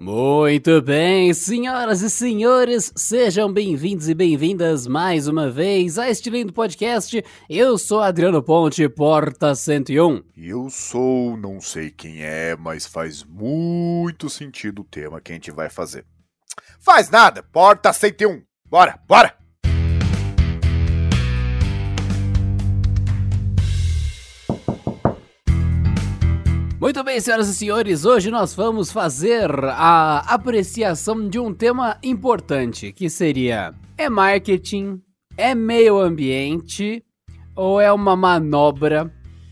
Muito bem, senhoras e senhores, sejam bem-vindos e bem-vindas mais uma vez a este lindo podcast. Eu sou Adriano Ponte, Porta 101. E eu sou, não sei quem é, mas faz muito sentido o tema que a gente vai fazer. Faz nada, Porta 101. Bora, bora! Muito bem, senhoras e senhores, hoje nós vamos fazer a apreciação de um tema importante, que seria: é marketing, é meio ambiente ou é uma manobra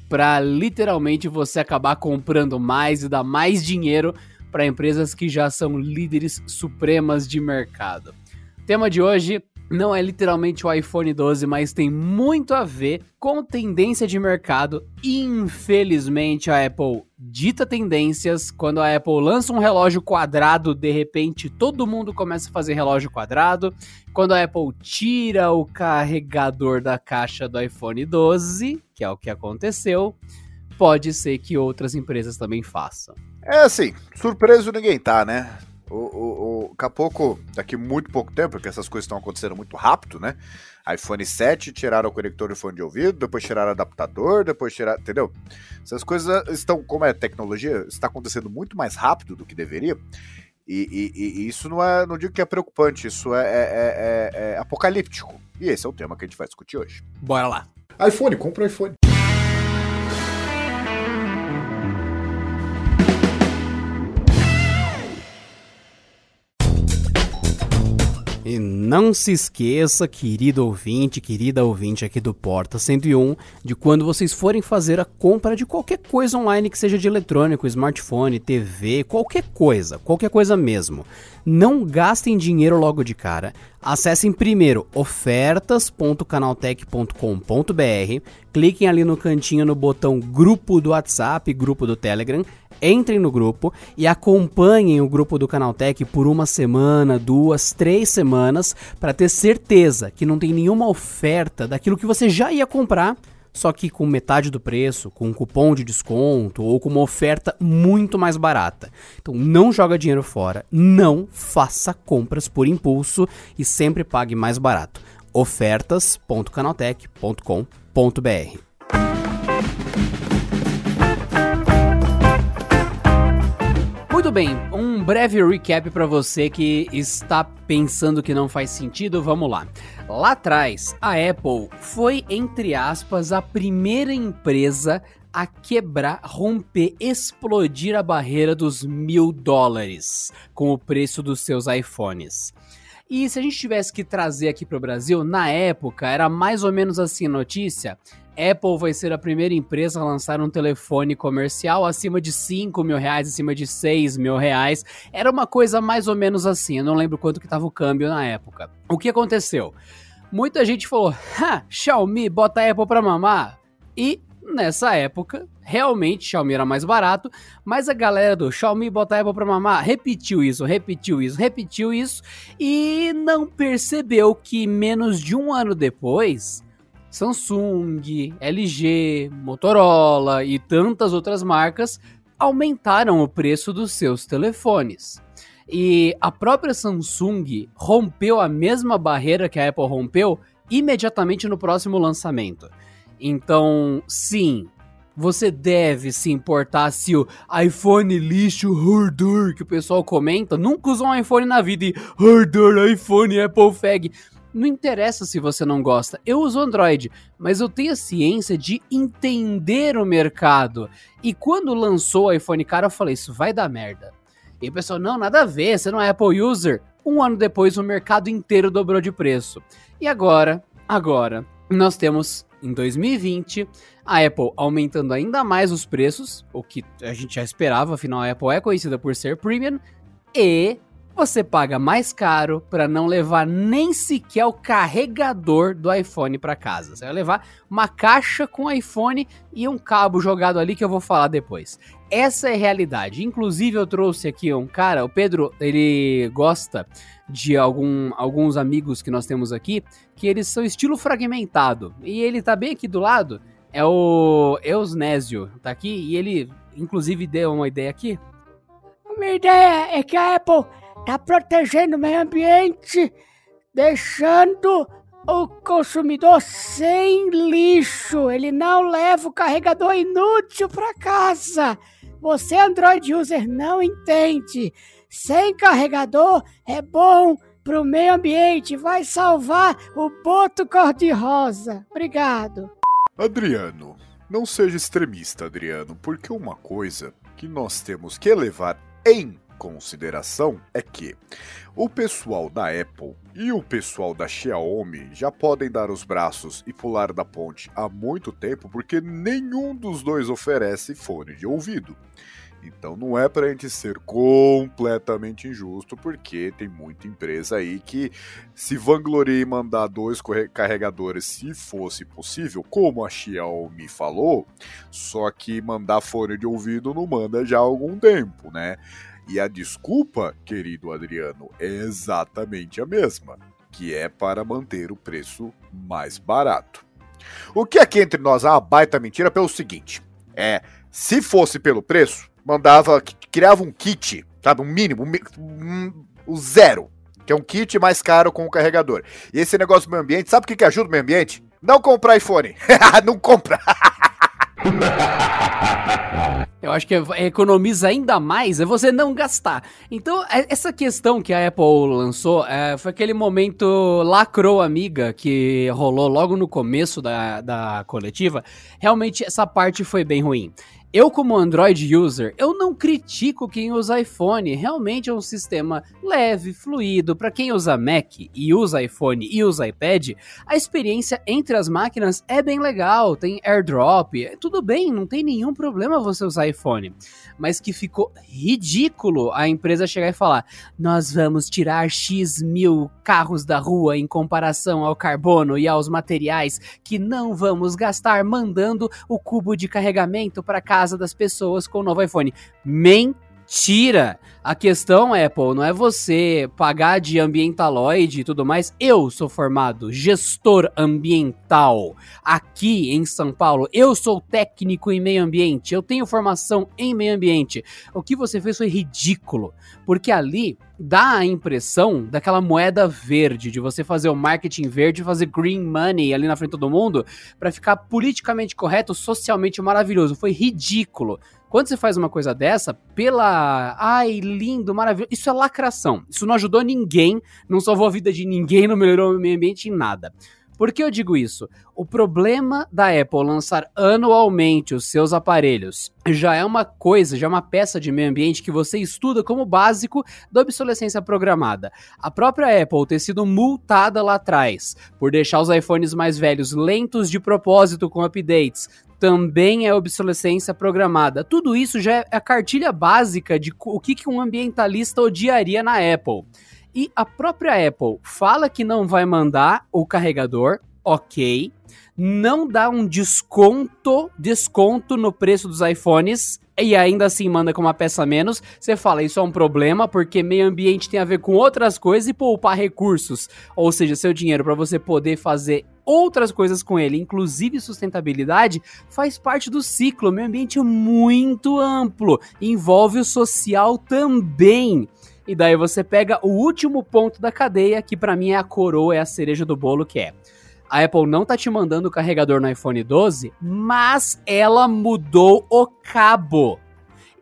para literalmente você acabar comprando mais e dar mais dinheiro para empresas que já são líderes supremas de mercado? O tema de hoje não é literalmente o iPhone 12, mas tem muito a ver com tendência de mercado. Infelizmente, a Apple dita tendências. Quando a Apple lança um relógio quadrado, de repente todo mundo começa a fazer relógio quadrado. Quando a Apple tira o carregador da caixa do iPhone 12, que é o que aconteceu, pode ser que outras empresas também façam. É assim, surpreso ninguém tá, né? O, o, o, daqui a pouco, daqui muito pouco tempo, porque essas coisas estão acontecendo muito rápido, né? iPhone 7 tiraram o conector de fone de ouvido, depois tiraram o adaptador, depois tiraram. Entendeu? Essas coisas estão, como é tecnologia, está acontecendo muito mais rápido do que deveria. E, e, e isso não é, não digo que é preocupante, isso é, é, é, é, apocalíptico. E esse é o tema que a gente vai discutir hoje. Bora lá. iPhone, compra o iPhone. E não se esqueça, querido ouvinte, querida ouvinte aqui do Porta 101, de quando vocês forem fazer a compra de qualquer coisa online que seja de eletrônico, smartphone, TV, qualquer coisa, qualquer coisa mesmo. Não gastem dinheiro logo de cara. Acessem primeiro ofertas.canaltech.com.br, cliquem ali no cantinho no botão grupo do WhatsApp, grupo do Telegram, entrem no grupo e acompanhem o grupo do Canaltech por uma semana, duas, três semanas, para ter certeza que não tem nenhuma oferta daquilo que você já ia comprar, só que com metade do preço, com um cupom de desconto ou com uma oferta muito mais barata. Então não joga dinheiro fora, não faça compras por impulso e sempre pague mais barato. ofertas.canaltech.com.br Muito bem, um breve recap para você que está pensando que não faz sentido, vamos lá. Lá atrás, a Apple foi, entre aspas, a primeira empresa a quebrar, romper, explodir a barreira dos mil dólares com o preço dos seus iPhones. E se a gente tivesse que trazer aqui para o Brasil, na época era mais ou menos assim a notícia: Apple vai ser a primeira empresa a lançar um telefone comercial acima de 5 mil reais, acima de 6 mil reais. Era uma coisa mais ou menos assim, eu não lembro quanto que estava o câmbio na época. O que aconteceu? Muita gente falou, ha, Xiaomi, bota a Apple pra mamar. E nessa época, realmente Xiaomi era mais barato, mas a galera do Xiaomi bota Apple pra mamar repetiu isso, repetiu isso, repetiu isso e não percebeu que menos de um ano depois Samsung, LG, Motorola e tantas outras marcas aumentaram o preço dos seus telefones. E a própria Samsung rompeu a mesma barreira que a Apple rompeu imediatamente no próximo lançamento. Então, sim, você deve se importar se o iPhone lixo hardware que o pessoal comenta. Nunca usou um iPhone na vida e hardware, iPhone, Apple Fag. Não interessa se você não gosta. Eu uso Android, mas eu tenho a ciência de entender o mercado. E quando lançou o iPhone cara, eu falei: isso vai dar merda. E o pessoal, não, nada a ver, você não é Apple user. Um ano depois, o mercado inteiro dobrou de preço. E agora, agora, nós temos em 2020 a Apple aumentando ainda mais os preços, o que a gente já esperava, afinal a Apple é conhecida por ser premium, e você paga mais caro para não levar nem sequer o carregador do iPhone para casa. Você vai levar uma caixa com iPhone e um cabo jogado ali que eu vou falar depois. Essa é a realidade. Inclusive eu trouxe aqui um cara, o Pedro, ele gosta de algum, alguns amigos que nós temos aqui, que eles são estilo fragmentado. E ele tá bem aqui do lado, é o Eusnésio, tá aqui, e ele inclusive deu uma ideia aqui minha ideia é que a Apple tá protegendo o meio ambiente, deixando o consumidor sem lixo. Ele não leva o carregador inútil para casa. Você, Android user, não entende. Sem carregador é bom pro meio ambiente, vai salvar o boto cor-de-rosa. Obrigado. Adriano, não seja extremista, Adriano, porque uma coisa que nós temos que levar em consideração é que o pessoal da Apple e o pessoal da Xiaomi já podem dar os braços e pular da ponte há muito tempo porque nenhum dos dois oferece fone de ouvido. Então não é para a gente ser completamente injusto, porque tem muita empresa aí que se vangloria em mandar dois carregadores se fosse possível, como a Xiaomi falou, só que mandar fone de ouvido não manda já há algum tempo, né? E a desculpa, querido Adriano, é exatamente a mesma, que é para manter o preço mais barato. O que aqui entre nós é uma baita mentira pelo seguinte: é, se fosse pelo preço, mandava, criava um kit, sabe, um mínimo, um, um, zero, que é um kit mais caro com o carregador. E esse negócio do meio ambiente, sabe o que, que ajuda o meio ambiente? Não comprar iPhone. não compra. Eu acho que economiza ainda mais é você não gastar. Então, é, essa questão que a Apple lançou é, foi aquele momento lacrou amiga que rolou logo no começo da, da coletiva. Realmente, essa parte foi bem ruim. Eu, como Android user, eu não critico quem usa iPhone. Realmente é um sistema leve, fluido. Para quem usa Mac e usa iPhone e usa iPad, a experiência entre as máquinas é bem legal. Tem AirDrop, tudo bem, não tem nenhum problema você usar iPhone. Mas que ficou ridículo a empresa chegar e falar: nós vamos tirar X mil carros da rua em comparação ao carbono e aos materiais que não vamos gastar mandando o cubo de carregamento para casa casa das pessoas com o novo iPhone. Mentira! A questão, Apple, não é você pagar de ambientaloide e tudo mais. Eu sou formado gestor ambiental aqui em São Paulo. Eu sou técnico em meio ambiente. Eu tenho formação em meio ambiente. O que você fez foi ridículo, porque ali dá a impressão daquela moeda verde, de você fazer o marketing verde, fazer green money ali na frente de todo mundo, para ficar politicamente correto, socialmente maravilhoso. Foi ridículo. Quando você faz uma coisa dessa, pela. Ai, lindo, maravilhoso. Isso é lacração. Isso não ajudou ninguém, não salvou a vida de ninguém, não melhorou o meio ambiente em nada. Por que eu digo isso? O problema da Apple lançar anualmente os seus aparelhos já é uma coisa, já é uma peça de meio ambiente que você estuda como básico da obsolescência programada. A própria Apple ter sido multada lá atrás por deixar os iPhones mais velhos lentos de propósito com updates, também é obsolescência programada. Tudo isso já é a cartilha básica de o que um ambientalista odiaria na Apple. E a própria Apple fala que não vai mandar o carregador, ok. Não dá um desconto, desconto no preço dos iPhones e ainda assim manda com uma peça menos. Você fala, isso é um problema porque meio ambiente tem a ver com outras coisas e poupar recursos, ou seja, seu dinheiro para você poder fazer outras coisas com ele, inclusive sustentabilidade, faz parte do ciclo. Meio ambiente é muito amplo, envolve o social também. E daí você pega o último ponto da cadeia, que para mim é a coroa, é a cereja do bolo, que é a Apple não tá te mandando o carregador no iPhone 12, mas ela mudou o cabo.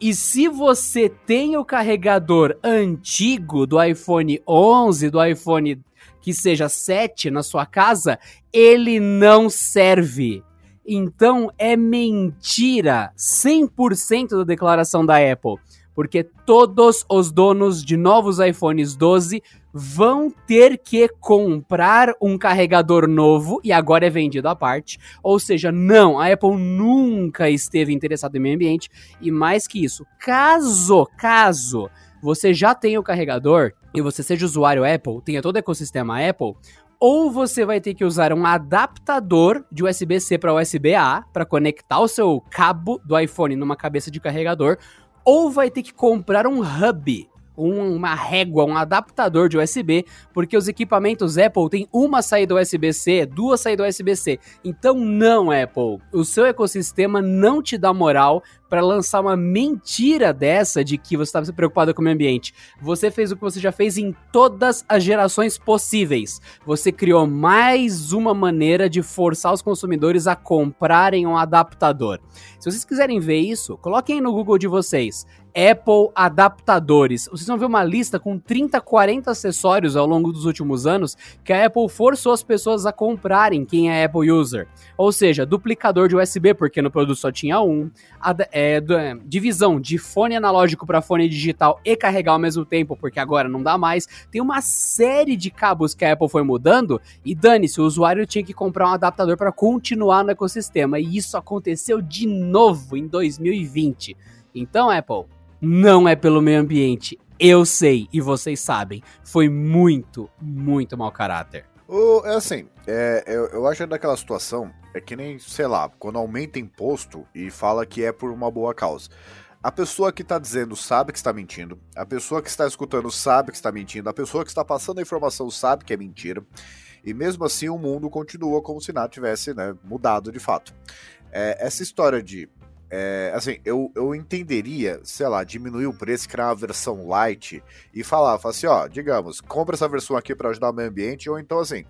E se você tem o carregador antigo do iPhone 11, do iPhone que seja 7 na sua casa, ele não serve. Então é mentira 100% da declaração da Apple porque todos os donos de novos iPhones 12 vão ter que comprar um carregador novo e agora é vendido à parte. Ou seja, não, a Apple nunca esteve interessada em meio ambiente e mais que isso, caso, caso você já tenha o carregador e você seja usuário Apple, tenha todo o ecossistema Apple, ou você vai ter que usar um adaptador de USB-C para USB-A para conectar o seu cabo do iPhone numa cabeça de carregador, ou vai ter que comprar um hub. Um, uma régua, um adaptador de USB, porque os equipamentos Apple têm uma saída USB-C, duas saídas USB-C. Então não, Apple, o seu ecossistema não te dá moral para lançar uma mentira dessa de que você estava preocupado com o meio ambiente. Você fez o que você já fez em todas as gerações possíveis. Você criou mais uma maneira de forçar os consumidores a comprarem um adaptador. Se vocês quiserem ver isso, coloquem no Google de vocês. Apple adaptadores. Vocês vão ver uma lista com 30, 40 acessórios ao longo dos últimos anos que a Apple forçou as pessoas a comprarem quem é Apple user. Ou seja, duplicador de USB, porque no produto só tinha um, é, é, divisão de fone analógico para fone digital e carregar ao mesmo tempo, porque agora não dá mais. Tem uma série de cabos que a Apple foi mudando e dane-se, o usuário tinha que comprar um adaptador para continuar no ecossistema. E isso aconteceu de novo em 2020. Então, Apple, não é pelo meio ambiente. Eu sei e vocês sabem. Foi muito, muito mau caráter. É assim, é, eu, eu acho daquela situação, é que nem, sei lá, quando aumenta imposto e fala que é por uma boa causa. A pessoa que está dizendo sabe que está mentindo, a pessoa que está escutando sabe que está mentindo, a pessoa que está passando a informação sabe que é mentira, e mesmo assim o mundo continua como se nada tivesse né, mudado de fato. É, essa história de é, assim, eu, eu entenderia, sei lá, diminuir o preço, criar uma versão light e falar, falar assim, ó, digamos, compra essa versão aqui para ajudar o meio ambiente, ou então assim,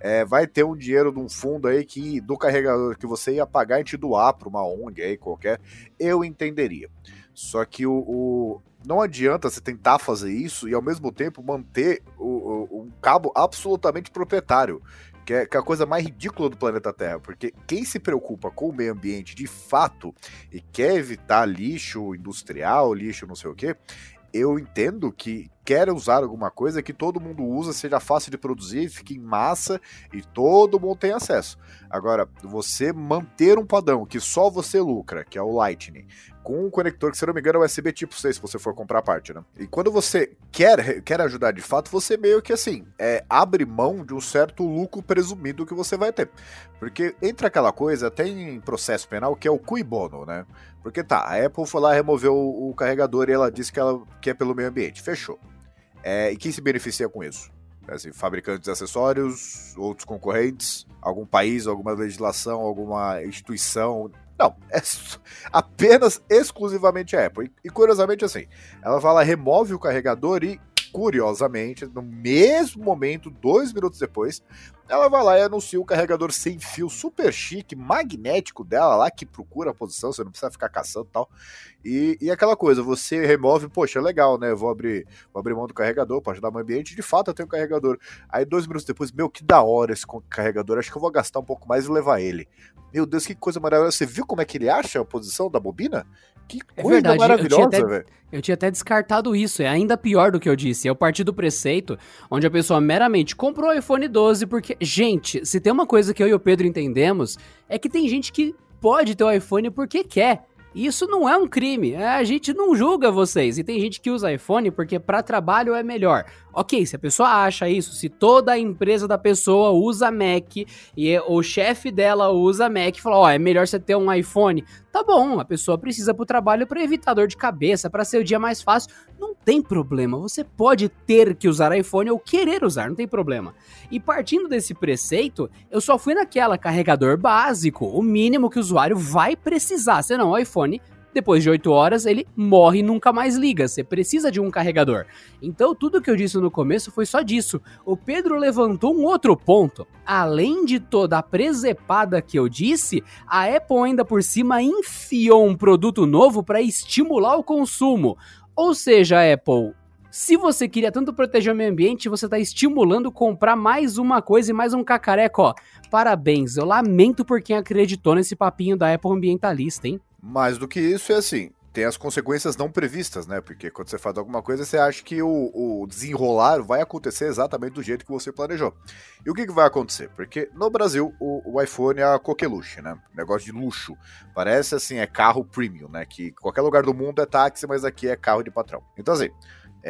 é, vai ter um dinheiro de um fundo aí que do carregador que você ia pagar e te doar para uma ONG aí qualquer, eu entenderia. Só que o, o, não adianta você tentar fazer isso e ao mesmo tempo manter o, o, um cabo absolutamente proprietário que é, que é a coisa mais ridícula do planeta Terra, porque quem se preocupa com o meio ambiente de fato e quer evitar lixo industrial, lixo não sei o que, eu entendo que quer usar alguma coisa que todo mundo usa, seja fácil de produzir, fique em massa e todo mundo tem acesso. Agora, você manter um padrão que só você lucra, que é o Lightning, com um conector que, se não me engano, é USB tipo 6, se você for comprar a parte, né? E quando você quer, quer ajudar de fato, você meio que assim, é, abre mão de um certo lucro presumido que você vai ter. Porque entra aquela coisa, tem processo penal que é o cui bono, né? Porque tá, a Apple foi lá, removeu o, o carregador e ela disse que ela quer pelo meio ambiente. Fechou. É, e quem se beneficia com isso? Assim, fabricantes de acessórios, outros concorrentes, algum país, alguma legislação, alguma instituição. Não, é apenas exclusivamente a Apple. E, e curiosamente, assim, ela fala, remove o carregador e, curiosamente, no mesmo momento, dois minutos depois, ela vai lá e anuncia o carregador sem fio super chique, magnético dela lá, que procura a posição, você não precisa ficar caçando e tal. E, aquela coisa, você remove, poxa, legal, né? Vou abrir, vou abrir mão do carregador para ajudar o ambiente. De fato, eu tenho um carregador. Aí, dois minutos depois, meu, que da hora esse carregador. Acho que eu vou gastar um pouco mais e levar ele. Meu Deus, que coisa maravilhosa. Você viu como é que ele acha a posição da bobina? Que é coisa verdade, maravilhosa, velho. Eu tinha até descartado isso, é ainda pior do que eu disse. É o partir do preceito, onde a pessoa meramente comprou o iPhone 12 porque, gente, se tem uma coisa que eu e o Pedro entendemos, é que tem gente que pode ter o iPhone porque quer. Isso não é um crime. É, a gente não julga vocês. E tem gente que usa iPhone porque para trabalho é melhor. Ok, se a pessoa acha isso, se toda a empresa da pessoa usa Mac e o chefe dela usa Mac e fala, ó, oh, é melhor você ter um iPhone, tá bom, a pessoa precisa pro trabalho para evitar dor de cabeça, para ser o dia mais fácil, não tem problema. Você pode ter que usar iPhone ou querer usar, não tem problema. E partindo desse preceito, eu só fui naquela carregador básico, o mínimo que o usuário vai precisar, senão o iPhone depois de 8 horas ele morre e nunca mais liga. Você precisa de um carregador. Então, tudo que eu disse no começo foi só disso. O Pedro levantou um outro ponto. Além de toda a presepada que eu disse, a Apple ainda por cima enfiou um produto novo para estimular o consumo. Ou seja, Apple, se você queria tanto proteger o meio ambiente, você está estimulando comprar mais uma coisa e mais um cacareco, ó. Parabéns, eu lamento por quem acreditou nesse papinho da Apple ambientalista, hein? Mais do que isso, é assim, tem as consequências não previstas, né? Porque quando você faz alguma coisa, você acha que o, o desenrolar vai acontecer exatamente do jeito que você planejou. E o que, que vai acontecer? Porque no Brasil, o, o, iPhone é a coqueluche, né? Negócio de luxo. Parece assim, é carro premium, né? Que qualquer lugar do mundo é táxi, mas aqui é carro de patrão. Então, assim,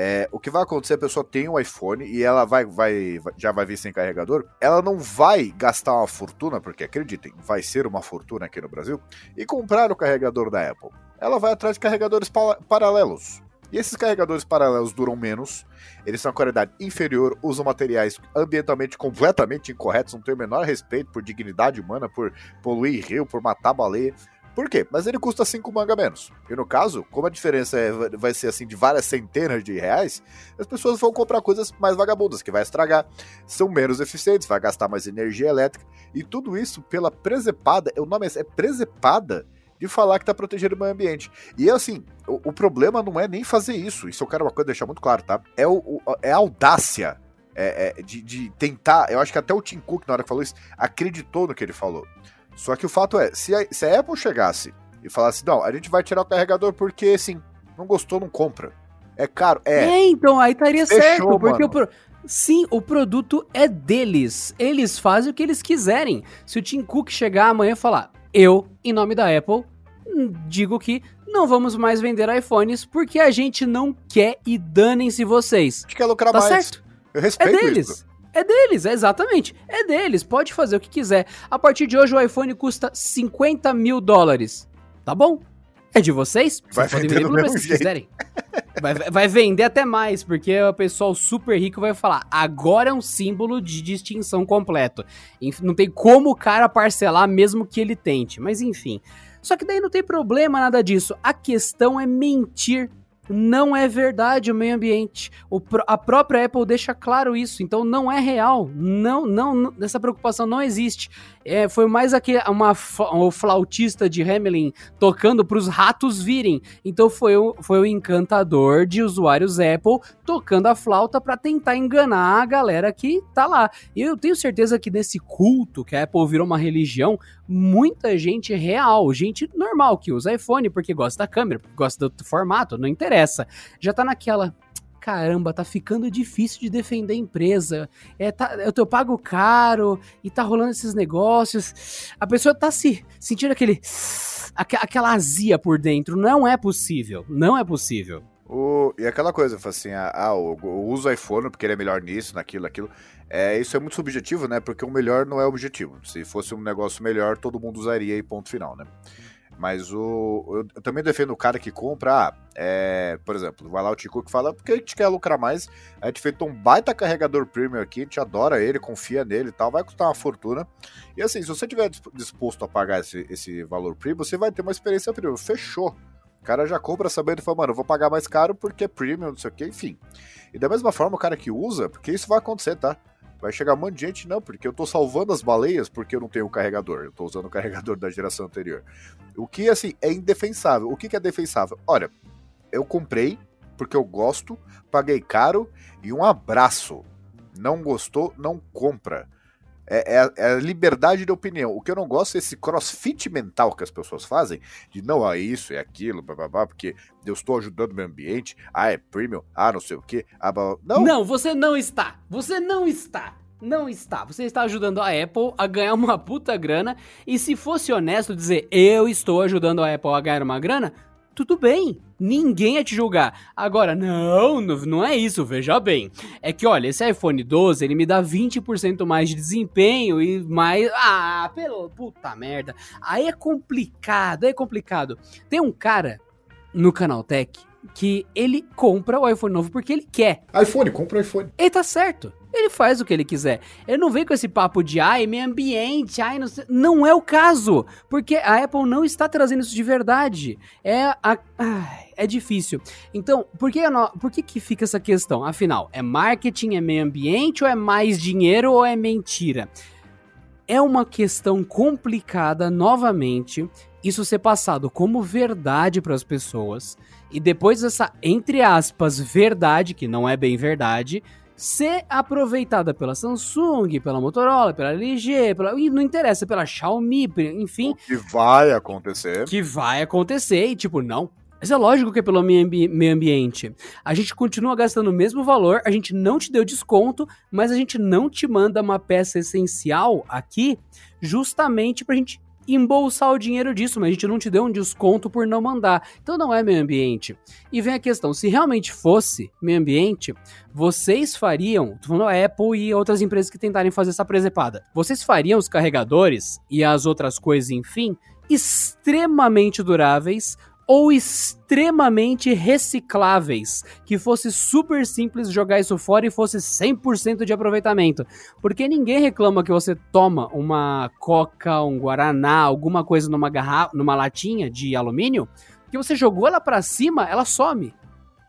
é, o que vai acontecer, a pessoa tem um iPhone e ela vai, vai, já vai vir sem carregador, ela não vai gastar uma fortuna, porque acreditem, vai ser uma fortuna aqui no Brasil, e comprar o carregador da Apple. Ela vai atrás de carregadores pa paralelos. E esses carregadores paralelos duram menos, eles são a qualidade inferior, usam materiais ambientalmente completamente incorretos, não tem o menor respeito por dignidade humana, por poluir rio, por matar baleia. Por quê? Mas ele custa 5 manga menos. E no caso, como a diferença é, vai ser assim de várias centenas de reais, as pessoas vão comprar coisas mais vagabundas, que vai estragar, são menos eficientes, vai gastar mais energia elétrica, e tudo isso pela presepada, o nome é, é presepada de falar que tá protegendo o meio ambiente. E assim, o, o, problema não é nem fazer isso, isso eu quero uma coisa deixar muito claro, tá? É, o, o é a audácia é, é, de, de tentar, eu acho que até o Tim Cook, na hora que falou isso, acreditou no que ele falou. Só que o fato é, se a, se a Apple chegasse e falasse, não, a gente vai tirar o carregador porque, assim, não gostou, não compra. É caro, é. É, então, aí estaria Fechou, certo, porque o pro... Sim, o produto é deles. Eles fazem o que eles quiserem. Se o Tim Cook chegar amanhã e falar, eu, em nome da Apple, digo que não vamos mais vender iPhones porque a gente não quer e danem-se vocês. A gente quer lucrar tá mais. certo? Eu respeito é deles. Isso. É deles, é exatamente. É deles, pode fazer o que quiser. A partir de hoje o iPhone custa 50 mil dólares. Tá bom? É de vocês? Vai vocês podem vender pelo se quiserem. Vai, vai, vender até mais, porque o pessoal super rico vai falar: agora é um símbolo de distinção completo. Não tem como o cara parcelar, mesmo que ele tente. Mas enfim. Só que daí não tem problema nada disso. A questão é mentir não é verdade o meio ambiente. O, a própria Apple deixa claro isso, então não é real. Não, não, essa preocupação não existe. É, foi mais aquele, uma, o flautista de Hamelin tocando para os ratos virem. Então foi o, foi o encantador de usuários Apple tocando a flauta para tentar enganar a galera que tá lá. E eu tenho certeza que nesse culto que a Apple virou uma religião, muita gente real, gente normal que usa iPhone porque gosta da câmera, gosta do formato, não interessa. Já tá naquela caramba, tá ficando difícil de defender a empresa. É, tá, eu, pago caro e tá rolando esses negócios. A pessoa tá se sentindo aquele aquela azia por dentro. Não é possível. Não é possível. O, e aquela coisa, assim, ah, ah eu, eu uso iPhone porque ele é melhor nisso, naquilo, aquilo. É, isso é muito subjetivo, né? Porque o melhor não é objetivo. Se fosse um negócio melhor, todo mundo usaria e ponto final, né? Mas o, eu, eu também defendo o cara que compra, ah, é, por exemplo, vai lá o Tico que fala, porque a gente quer lucrar mais, a gente fez um baita carregador premium aqui, a gente adora ele, confia nele e tal, vai custar uma fortuna. E assim, se você tiver disposto a pagar esse, esse valor premium, você vai ter uma experiência premium. Fechou. O cara já compra sabendo e fala, mano, eu vou pagar mais caro porque é premium, não sei o que, enfim. E da mesma forma, o cara que usa, porque isso vai acontecer, tá? Vai chegar um monte de gente, não, porque eu tô salvando as baleias porque eu não tenho o carregador. Eu tô usando o carregador da geração anterior. O que, assim, é indefensável. O que, que é defensável? Olha, eu comprei porque eu gosto, paguei caro e um abraço. Não gostou, não compra. É, é, é, a liberdade de opinião. O que eu não gosto é esse crossfit mental que as pessoas fazem, de não, é isso, é aquilo, blá, blá, blá, porque eu estou ajudando o meio ambiente, ah, é premium, ah, não sei o que, ah, blá, blá. Não. Não, você não está. Você não está. Não está. Você está ajudando a Apple a ganhar uma puta grana. E se fosse honesto dizer eu estou ajudando a Apple a ganhar uma grana, tudo bem, ninguém ia te julgar. Agora, não, não é isso, veja bem. É que, olha, esse iPhone 12, ele me dá 20% mais de desempenho e mais... Ah, pelo... puta merda. Aí é complicado, é complicado. Tem um cara no Canaltech que ele compra o iPhone novo porque ele quer. iPhone, compra o iPhone. Ele tá certo. Ele faz o que ele quiser. Ele não vem com esse papo de ai, meio ambiente, ai, não sei. Não é o caso. Porque a Apple não está trazendo isso de verdade. É a. Ai, é difícil. Então, por que, por que, que fica essa questão? Afinal, é marketing, é meio ambiente, ou é mais dinheiro, ou é mentira? É uma questão complicada, novamente, isso ser passado como verdade para as pessoas e depois essa, entre aspas, verdade, que não é bem verdade, ser aproveitada pela Samsung, pela Motorola, pela LG, pela, não interessa, pela Xiaomi, enfim. O que vai acontecer. Que vai acontecer e tipo, não. Mas é lógico que é pelo meio ambiente. A gente continua gastando o mesmo valor, a gente não te deu desconto, mas a gente não te manda uma peça essencial aqui justamente pra gente embolsar o dinheiro disso, mas a gente não te deu um desconto por não mandar. Então não é meio ambiente. E vem a questão, se realmente fosse meio ambiente, vocês fariam, tô falando a Apple e outras empresas que tentarem fazer essa presepada, vocês fariam os carregadores e as outras coisas, enfim, extremamente duráveis ou extremamente recicláveis, que fosse super simples jogar isso fora e fosse 100% de aproveitamento. Porque ninguém reclama que você toma uma coca, um guaraná, alguma coisa numa garrafa, numa latinha de alumínio, que você jogou ela para cima, ela some.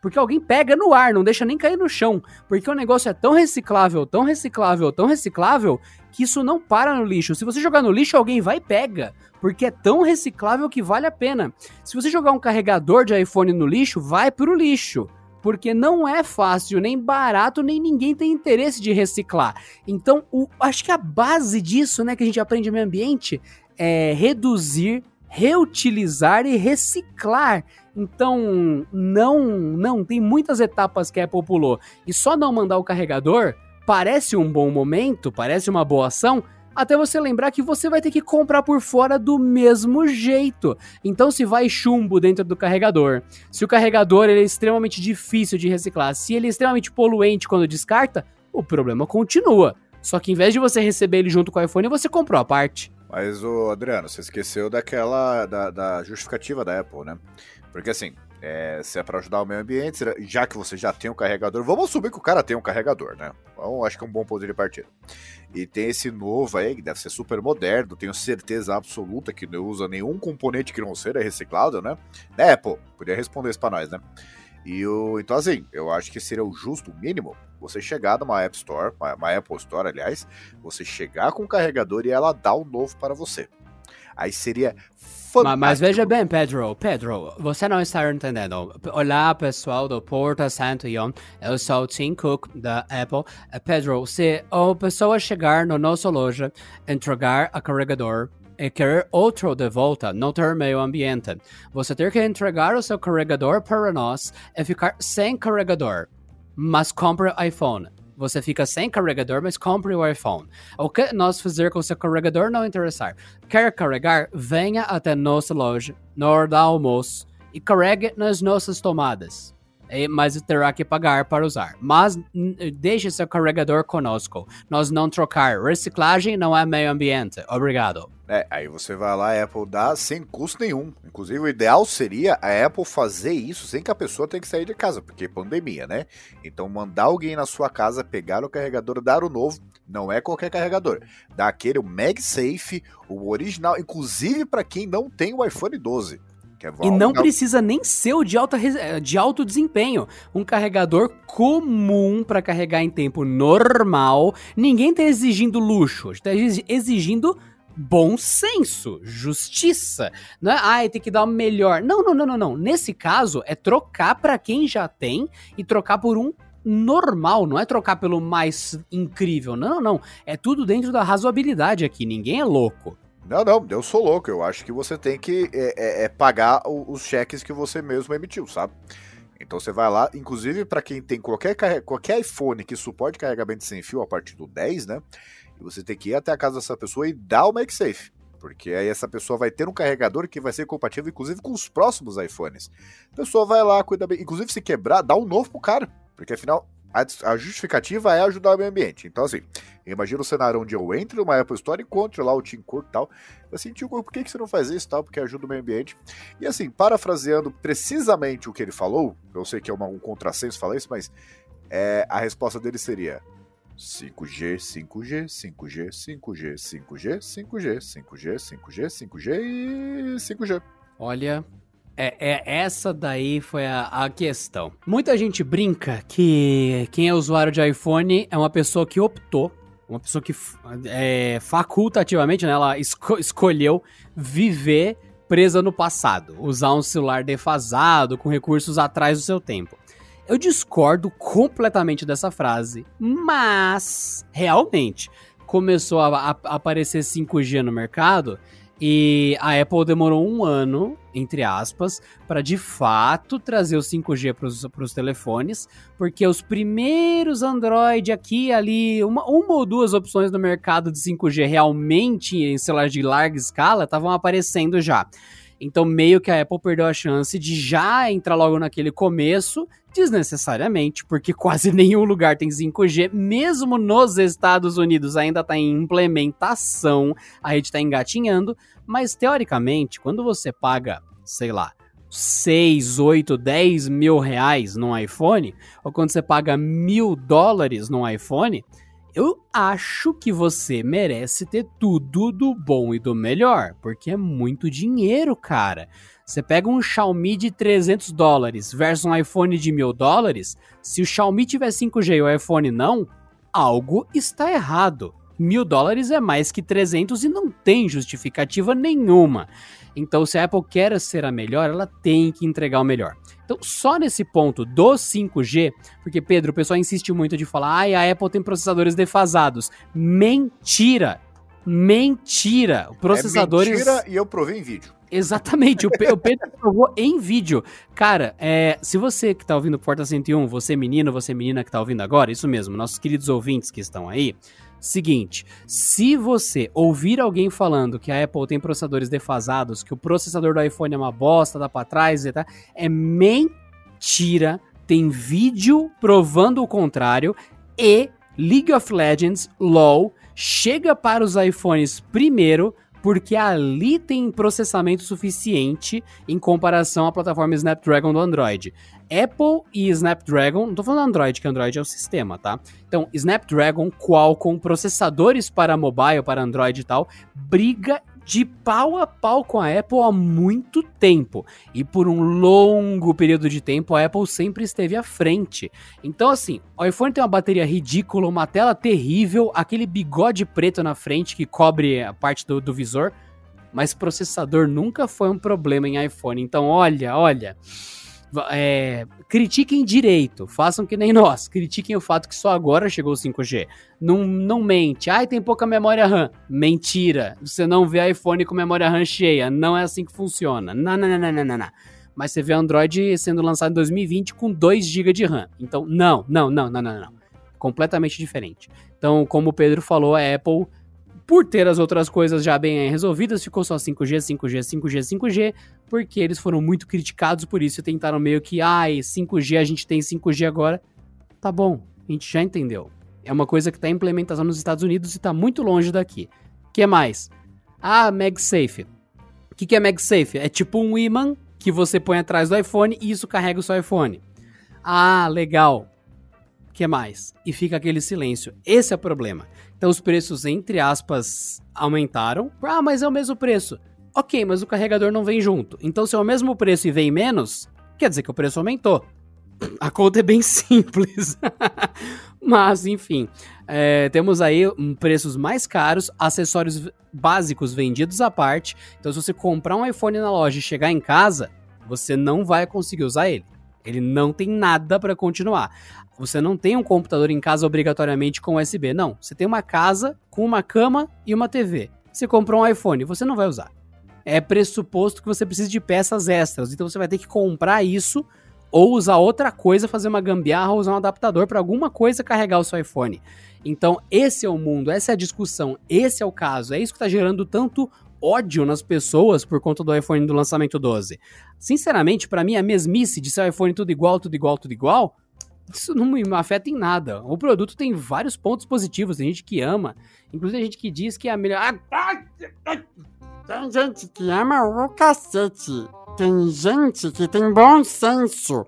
Porque alguém pega no ar, não deixa nem cair no chão. Porque o negócio é tão reciclável, tão reciclável, tão reciclável, que isso não para no lixo. Se você jogar no lixo, alguém vai e pega porque é tão reciclável que vale a pena. Se você jogar um carregador de iPhone no lixo, vai pro lixo. Porque não é fácil, nem barato, nem ninguém tem interesse de reciclar. Então, o, acho que a base disso, né, que a gente aprende no meio ambiente, é reduzir, reutilizar e reciclar. Então, não, não, tem muitas etapas que a Apple pulou. E só não mandar o carregador parece um bom momento, parece uma boa ação, até você lembrar que você vai ter que comprar por fora do mesmo jeito. Então, se vai chumbo dentro do carregador, se o carregador é extremamente difícil de reciclar, se ele é extremamente poluente quando descarta, o problema continua. Só que em vez de você receber ele junto com o iPhone, você comprou a parte. Mas, o Adriano, você esqueceu daquela da, da justificativa da Apple, né? Porque assim, é, se é para ajudar o meio ambiente, já que você já tem um carregador, vamos assumir que o cara tem um carregador, né? Então, acho que é um bom ponto de partida. E tem esse novo aí, que deve ser super moderno, tenho certeza absoluta que não usa nenhum componente que não seja reciclado, né? Né, Apple? Podia responder isso pra nós, né? E o, então, assim, eu acho que seria o justo, o mínimo, você chegar numa App Store, uma, uma Apple Store, aliás, você chegar com o carregador e ela dar o novo para você. Aí seria fantástico. Mas, veja bem, Pedro, Pedro, você não está entendendo. Olá, pessoal do Porta Santo Ion, eu sou o Tim Cook da Apple. Eh, Pedro, se a pessoa chegar na nossa loja, entregar a carregador querer outro de volta, não ter meio ambiente, você ter que entregar o seu carregador para nós e ficar sem carregador. Mas compre iPhone você fica sem carregador, mas compre o iPhone. O que nós fazer com o seu carregador não interessar. Quer carregar? Venha até nossa loja, na hora do almoço, e carregue nas nossas tomadas. Mas terá que pagar para usar. Mas deixe seu carregador conosco. Nós não trocar. Reciclagem não é meio ambiente. Obrigado. É, aí você vai lá, a Apple dá sem custo nenhum. Inclusive, o ideal seria a Apple fazer isso sem que a pessoa tenha que sair de casa, porque é pandemia, né? Então, mandar alguém na sua casa pegar o carregador, dar o novo, não é qualquer carregador. Dá aquele, o MagSafe, o original, inclusive para quem não tem o iPhone 12. É e não precisa nem ser o de, alta, de alto desempenho. Um carregador comum para carregar em tempo normal. Ninguém está exigindo luxo, está exigindo bom senso, justiça. Não é, ah, tem que dar o melhor. Não, não, não, não, não. Nesse caso, é trocar para quem já tem e trocar por um normal, não é trocar pelo mais incrível. Não, não, não. É tudo dentro da razoabilidade aqui. Ninguém é louco. Não, não, eu sou louco. Eu acho que você tem que é, é, é pagar os cheques que você mesmo emitiu, sabe? Então você vai lá, inclusive para quem tem qualquer, qualquer iPhone que suporte carregamento sem fio a partir do 10, né? E você tem que ir até a casa dessa pessoa e dar o MagSafe. Porque aí essa pessoa vai ter um carregador que vai ser compatível, inclusive, com os próximos iPhones. A pessoa vai lá, cuida bem. Inclusive, se quebrar, dá um novo pro cara. Porque afinal, a, justificativa é ajudar o meio ambiente. Então, assim, imagina o cenário onde eu entro numa Apple Store, encontro lá o Tim Cook e tal. Assim, Tim Cook, por que, que você não faz isso tal? Porque ajuda o meio ambiente. E assim, parafraseando precisamente o que ele falou, eu sei que é uma, um contrassenso falar isso, mas é, a resposta dele seria: 5G, 5G, 5G, 5G, 5G, 5G, 5G, 5G, 5G e 5G. Olha, é, é, essa daí foi a, a, questão. Muita gente brinca que quem é usuário de iPhone é uma pessoa que optou, uma pessoa que é, facultativamente, né, ela esco escolheu viver presa no passado, usar um celular defasado, com recursos atrás do seu tempo. Eu discordo completamente dessa frase, mas realmente começou a, a aparecer 5G no mercado e a Apple demorou um ano, entre aspas, para de fato trazer o 5G para os telefones, porque os primeiros Android aqui ali, uma, uma ou duas opções no mercado de 5G realmente em celulares de larga escala estavam aparecendo já. Então, meio que a Apple perdeu a chance de já entrar logo naquele começo, desnecessariamente, porque quase nenhum lugar tem 5G, mesmo nos Estados Unidos ainda está em implementação, a rede está engatinhando, mas teoricamente, quando você paga, sei lá, 6, 8, 10 mil reais num iPhone, ou quando você paga mil dólares num iPhone, eu acho que você merece ter tudo do bom e do melhor, porque é muito dinheiro, cara. Você pega um Xiaomi de 300 dólares versus um iPhone de mil dólares, se o Xiaomi tiver 5G e o iPhone não, algo está errado. Mil dólares é mais que 300 e não tem justificativa nenhuma. Então, se a Apple quer ser a melhor, ela tem que entregar o melhor. Então, só nesse ponto do 5G, porque Pedro, o pessoal insiste muito de falar, ai, a Apple tem processadores defasados. Mentira! Mentira! Processadores. É mentira e eu provei em vídeo. Exatamente, o, Pedro provou em vídeo. Cara, é, se você que tá ouvindo Porta 101, você menino, você menina que tá ouvindo agora, isso mesmo, nossos queridos ouvintes que estão aí, seguinte, se você ouvir alguém falando que a Apple tem processadores defasados, que o processador do iPhone é uma bosta, dá pra trás e tá, é mentira. Tem vídeo provando o contrário e League of Legends, LoL, chega para os iPhones primeiro porque ali tem processamento suficiente em comparação à plataforma Snapdragon do Android. Apple e Snapdragon, não tô falando Android, que Android é o sistema, tá? Então, Snapdragon, Qualcomm, processadores para mobile, para Android e tal, briga de pau a pau com a Apple há muito tempo. E por um longo período de tempo, a Apple sempre esteve à frente. Então, assim, o iPhone tem uma bateria ridícula, uma tela terrível, aquele bigode preto na frente que cobre a parte do, do visor. Mas processador nunca foi um problema em iPhone. Então, olha, olha é, critiquem direito, façam que nem nós, critiquem o fato que só agora chegou o 5G. Não, não mente, ai, tem pouca memória RAM. Mentira, você não vê iPhone com memória RAM cheia, não é assim que funciona. Não, não, não, não, não, não. Mas você vê Android sendo lançado em 2020 com 2 GB de RAM. Então, não, não, não, não, não, não. Completamente diferente. Então, como o Pedro falou, a Apple por ter as outras coisas já bem resolvidas, ficou só 5G, 5G, 5G, 5G, porque eles foram muito criticados por isso e tentaram meio que, ai, 5G, a gente tem 5G agora. Tá bom, a gente já entendeu. É uma coisa que está em implementação nos Estados Unidos e está muito longe daqui. Que mais? Ah, MagSafe. O que, que é MagSafe? É tipo um imã que você põe atrás do iPhone e isso carrega o seu iPhone. Ah, legal. Que mais? E fica aquele silêncio. Esse é o problema. Então os preços, entre aspas, aumentaram. Ah, mas é o mesmo preço. Ok, mas o carregador não vem junto. Então, se é o mesmo preço e vem menos, quer dizer que o preço aumentou. A conta é bem simples. mas, enfim, é, temos aí preços mais caros, acessórios básicos vendidos à parte. Então, se você comprar um iPhone na loja e chegar em casa, você não vai conseguir usar ele. Ele não tem nada para continuar. Você não tem um computador em casa obrigatoriamente com USB, não. Você tem uma casa com uma cama e uma TV. Você comprou um iPhone, você não vai usar. É pressuposto que você precisa de peças extras, então você vai ter que comprar isso ou usar outra coisa, fazer uma gambiarra ou usar um adaptador para alguma coisa carregar o seu iPhone. Então, esse é o mundo, essa é a discussão, esse é o caso, é isso que está gerando tanto ódio nas pessoas por conta do iPhone do lançamento 12. Sinceramente, para mim, a mesmice de ser o iPhone tudo igual, tudo igual, tudo igual, isso não me afeta em nada. O produto tem vários pontos positivos, tem gente que ama, inclusive tem gente que diz que é a melhor. Tem gente que ama o cacete. Tem gente que tem bom senso.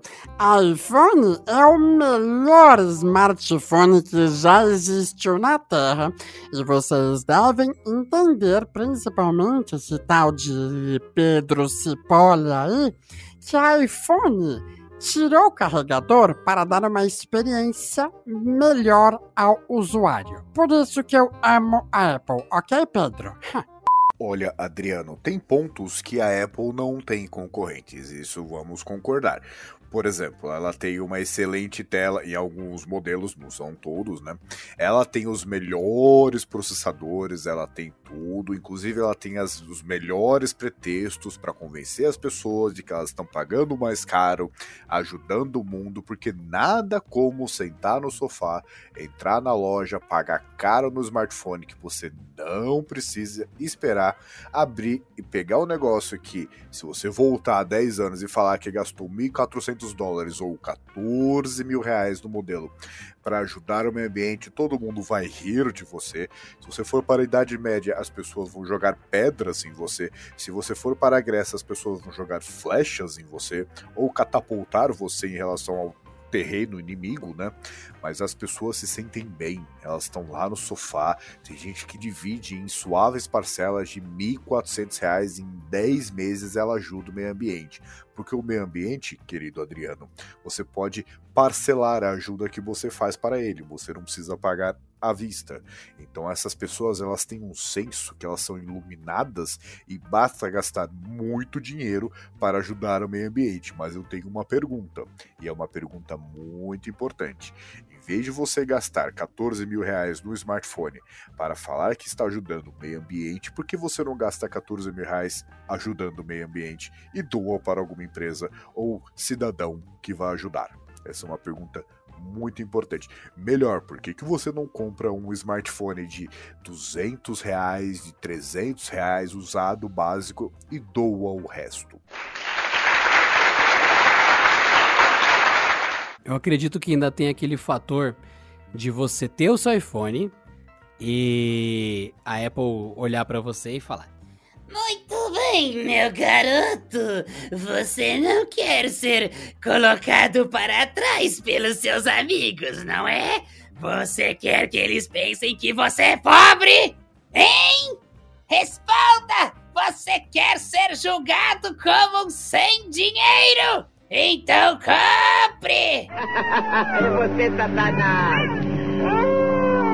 iPhone é o melhor smartphone que já existiu na Terra. E vocês devem entender, principalmente esse tal de Pedro Cipolla aí, que iPhone tirou o carregador para dar uma experiência melhor ao usuário. Por isso que eu amo a Apple, ok, Pedro? Olha, Adriano, tem pontos que a Apple não tem concorrentes, isso vamos concordar. Por exemplo, ela tem uma excelente tela em alguns modelos, não são todos, né? Ela tem os melhores processadores, ela tem tudo, inclusive ela tem as, os melhores pretextos para convencer as pessoas de que elas estão pagando mais caro, ajudando o mundo, porque nada como sentar no sofá, entrar na loja, pagar caro no smartphone que você não precisa esperar abrir e pegar o negócio aqui. Se você voltar 10 anos e falar que gastou 1.400 300 dólares ou 14 mil reais no modelo para ajudar o meio ambiente, todo mundo vai rir de você. Se você for para a Idade Média, as pessoas vão jogar pedras em você. Se você for para a Grécia, as pessoas vão jogar flechas em você ou catapultar você em relação ao terreno inimigo, né? Mas as pessoas se sentem bem, elas estão lá no sofá. Tem gente que divide em suaves parcelas de R$ 1.400 em 10 meses, ela ajuda o meio ambiente. Porque o meio ambiente, querido Adriano, você pode parcelar a ajuda que você faz para ele, você não precisa pagar à vista. Então essas pessoas elas têm um senso que elas são iluminadas e basta gastar muito dinheiro para ajudar o meio ambiente. Mas eu tenho uma pergunta e é uma pergunta muito importante. Vez de você gastar 14 mil reais no smartphone para falar que está ajudando o meio ambiente, por que você não gasta 14 mil reais ajudando o meio ambiente e doa para alguma empresa ou cidadão que vai ajudar? Essa é uma pergunta muito importante. Melhor, por que, que você não compra um smartphone de 200 reais, de 300 reais usado básico e doa o resto? Eu acredito que ainda tem aquele fator de você ter o seu iPhone e a Apple olhar para você e falar: muito bem, meu garoto. Você não quer ser colocado para trás pelos seus amigos, não é? Você quer que eles pensem que você é pobre? Hein? Responda! Você quer ser julgado como um sem dinheiro? Então compre! você, Satanás!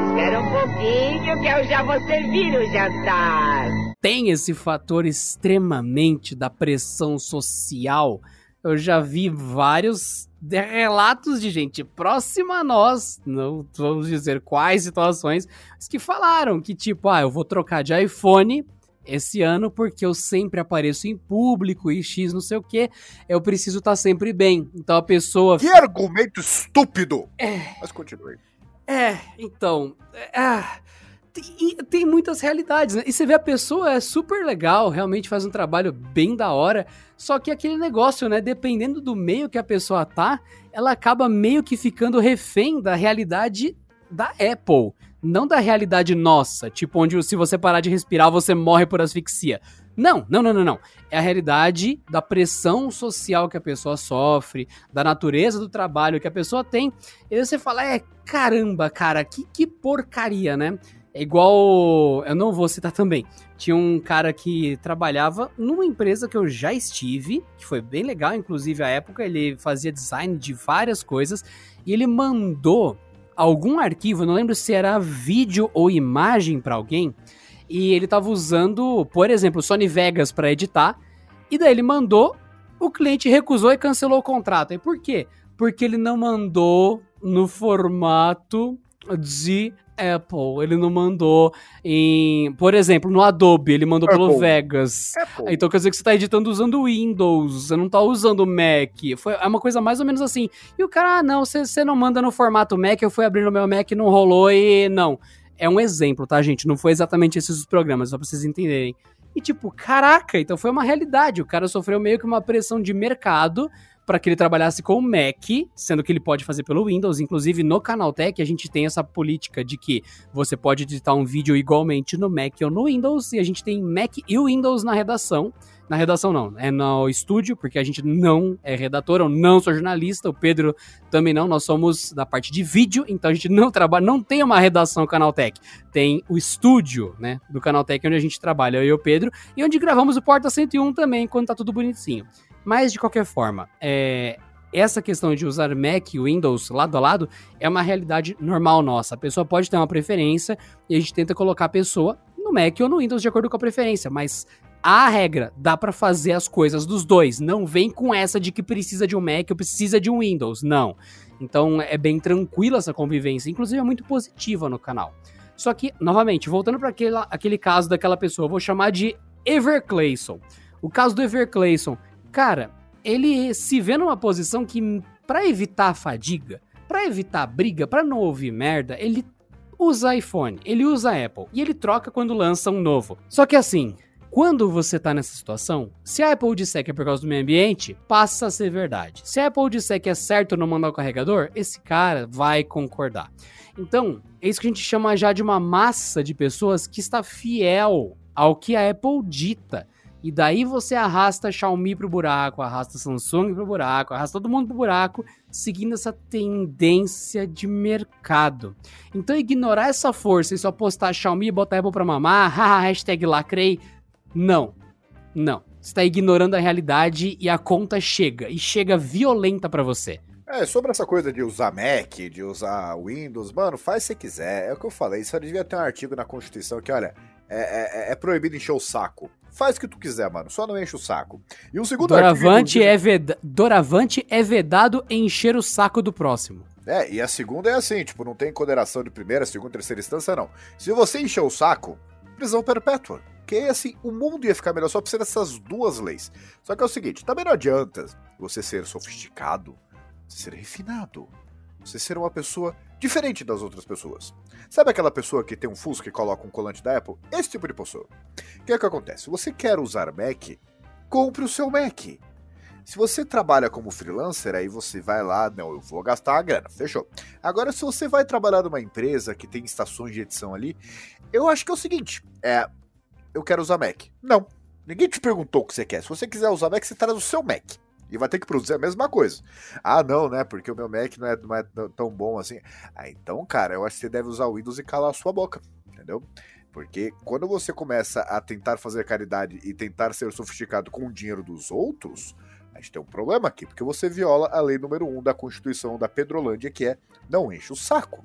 Espera um pouquinho que eu já vou servir o jantar tem esse fator extremamente da pressão social. Eu já vi vários relatos de gente próxima a nós, não vamos dizer quais situações, mas que falaram que tipo, ah, eu vou trocar de iPhone esse ano porque eu sempre apareço em público e X não sei o que, eu preciso estar tá sempre bem. Então a pessoa. Que argumento estúpido! É. Mas continue. É, então. É, tem, tem muitas realidades, né? E você vê a pessoa é super legal, realmente faz um trabalho bem da hora, só que aquele negócio, né? Dependendo do meio que a pessoa tá, ela acaba meio que ficando refém da realidade da Apple, não da realidade nossa, tipo onde se você parar de respirar você morre por asfixia. Não, não, não, não, não. É a realidade da pressão social que a pessoa sofre, da natureza do trabalho que a pessoa tem. E você fala, é, caramba, cara, que, que porcaria, né? É igual. Eu não vou citar também. Tinha um cara que trabalhava numa empresa que eu já estive, que foi bem legal, inclusive a época. Ele fazia design de várias coisas. E ele mandou algum arquivo, não lembro se era vídeo ou imagem para alguém. E ele tava usando, por exemplo, Sony Vegas para editar. E daí ele mandou, o cliente recusou e cancelou o contrato. E por quê? Porque ele não mandou no formato de Apple, ele não mandou em. Por exemplo, no Adobe, ele mandou Apple. pelo Vegas. Apple. Então quer dizer que você tá editando usando Windows, você não tá usando Mac. Foi, é uma coisa mais ou menos assim. E o cara, ah, não, você, você não manda no formato Mac, eu fui abrir no meu Mac, não rolou e não. É um exemplo, tá, gente? Não foi exatamente esses os programas, só pra vocês entenderem. E tipo, caraca, então foi uma realidade. O cara sofreu meio que uma pressão de mercado para que ele trabalhasse com o Mac, sendo que ele pode fazer pelo Windows. Inclusive, no Canaltech, a gente tem essa política de que você pode editar um vídeo igualmente no Mac ou no Windows, e a gente tem Mac e Windows na redação. Na redação não, é no estúdio, porque a gente não é redator, eu não sou jornalista, o Pedro também não, nós somos da parte de vídeo, então a gente não trabalha, não tem uma redação Canaltech, tem o estúdio, né, do Canaltech onde a gente trabalha, eu e o Pedro, e onde gravamos o Porta 101 também, quando tá tudo bonitinho. Mas, de qualquer forma, é, essa questão de usar Mac e Windows lado a lado é uma realidade normal nossa. A pessoa pode ter uma preferência e a gente tenta colocar a pessoa no Mac ou no Windows de acordo com a preferência, mas a regra, dá para fazer as coisas dos dois. Não vem com essa de que precisa de um Mac ou precisa de um Windows, não. Então é bem tranquila essa convivência, inclusive é muito positiva no canal. Só que, novamente, voltando para aquele, caso daquela pessoa, eu vou chamar de Everclayson. O caso do Everclayson, Cara, ele se vê numa posição que, para evitar a fadiga, para evitar briga, para não ouvir merda, ele usa iPhone, ele usa Apple e ele troca quando lança um novo. Só que assim, Quando você tá nessa situação, se a Apple disser que é por causa do meio ambiente, passa a ser verdade. Se a Apple disser que é certo não mandar o carregador, esse cara vai concordar. Então, é isso que a gente chama já de uma massa de pessoas que está fiel ao que a Apple dita. E daí você arrasta Xiaomi pro buraco, arrasta Samsung pro buraco, arrasta todo mundo pro buraco, seguindo essa tendência de mercado. Então ignorar essa força e só postar Xiaomi e botar Apple pra mamar, haha, hashtag lacrei, não. Não. Você tá ignorando a realidade e a conta chega, e chega violenta para você. É, sobre essa coisa de usar Mac, de usar Windows, mano, faz se quiser. É o que eu falei. Só devia ter um artigo na Constituição que, olha, é, é, é proibido encher o saco. Faz o que tu quiser, mano. Só não enche o saco. E o segundo Doravante, artigo, é, veda... Doravante é vedado encher o saco do próximo. É, e a segunda é assim, tipo, não tem condenação de primeira, segunda, terceira instância, não. Se você encher o saco, prisão perpétua. Que assim, o mundo ia ficar melhor só ser dessas duas leis. Só que é o seguinte, também não adianta você ser sofisticado, você ser refinado, você ser uma pessoa diferente das outras pessoas. Sabe aquela pessoa que tem um Fusca e coloca um colante da Apple? Esse tipo de pessoa. O que é que acontece? Você quer usar Mac, compre o seu Mac. Se você trabalha como freelancer, aí você vai lá, não, eu vou gastar a grana, fechou. Agora, se você vai trabalhar numa empresa que tem estações de edição ali, eu acho que é o seguinte, é, eu quero usar Mac. Não, ninguém te perguntou o que você quer. Se você quiser usar Mac, você traz o seu Mac. E vai ter que produzir a mesma coisa. Ah, não, né? Porque o meu Mac não é, não é tão bom assim. Ah, então, cara, eu acho que você deve usar o Windows e calar a sua boca. Entendeu? Porque quando você começa a tentar fazer caridade e tentar ser sofisticado com o dinheiro dos outros, a gente tem um problema aqui, porque você viola a lei número 1 um da Constituição da Pedrolândia, que é não enche o saco.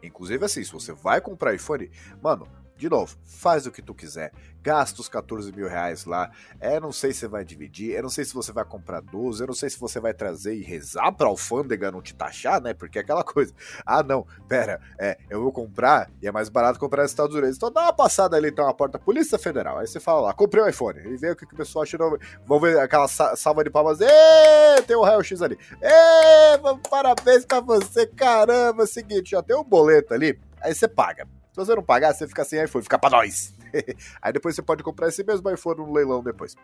Inclusive, assim, se você vai comprar iPhone, mano, de novo, faz o que tu quiser. Gasta os 14 mil reais lá. É, não sei se você vai dividir. Eu não sei se você vai comprar 12. Eu não sei se você vai trazer e rezar pra alfândega não te taxar, né? Porque é aquela coisa. Ah, não, pera, é, eu vou comprar e é mais barato comprar nos Estados Unidos. Então dá uma passada ali, então, na porta Polícia Federal. Aí você fala lá, comprei o um iPhone. E vê o que o pessoal acha. Vão ver aquela salva de palmas. Ê, tem o raio-x ali. Ê, parabéns pra você, caramba. Seguinte, já tem um boleto ali. Aí você paga. Se você não pagar, você fica sem iPhone, fica pra nós. Aí depois você pode comprar esse mesmo iPhone no leilão depois.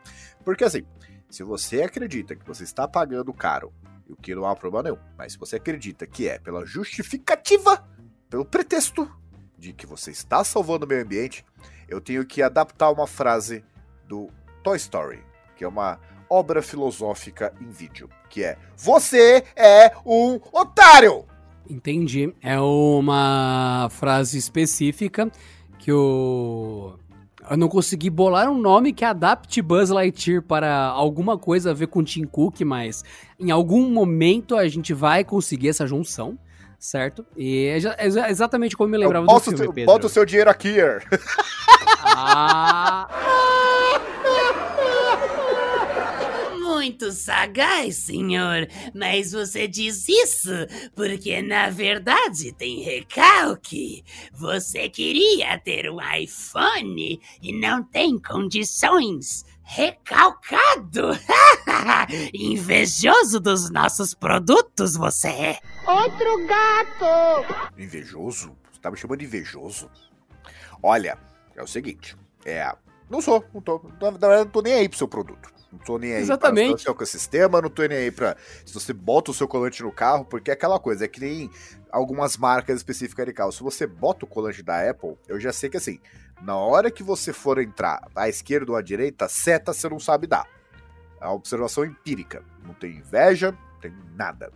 Porque assim, se você acredita que você está pagando caro, o que não há problema nenhum, mas se você acredita que é pela justificativa, pelo pretexto de que você está salvando o meio ambiente, eu tenho que adaptar uma frase do Toy Story, que é uma obra filosófica em vídeo, que é: Você é um otário! Entendi. É uma frase específica que o. Eu não consegui bolar um nome que adapte Buzz Lightyear para alguma coisa a ver com Tim Cook, mas em algum momento a gente vai conseguir essa junção, certo? E é, é exatamente como eu me lembrava eu do filme, Pedro. Bota o seu dinheiro aqui. Ah... muito sagaz, senhor, mas você diz isso porque na verdade tem recalque. Você queria ter um iPhone e não tem condições. Recalcado! Invejoso dos nossos produtos, você é. Outro gato! Invejoso? Você tá me chamando de invejoso? Olha, é o seguinte, é. Não sou, não tô. Na verdade, não tô nem aí pro seu produto. Não tô nem aí Exatamente. para o seu ecossistema, não tô nem aí pra se você bota o seu colante no carro, porque é aquela coisa, é que nem algumas marcas específicas de carro. Se você bota o colante da Apple, eu já sei que assim, na hora que você for entrar à esquerda ou à direita, seta você não sabe dar. É uma observação empírica. Não tem inveja, não tem nada.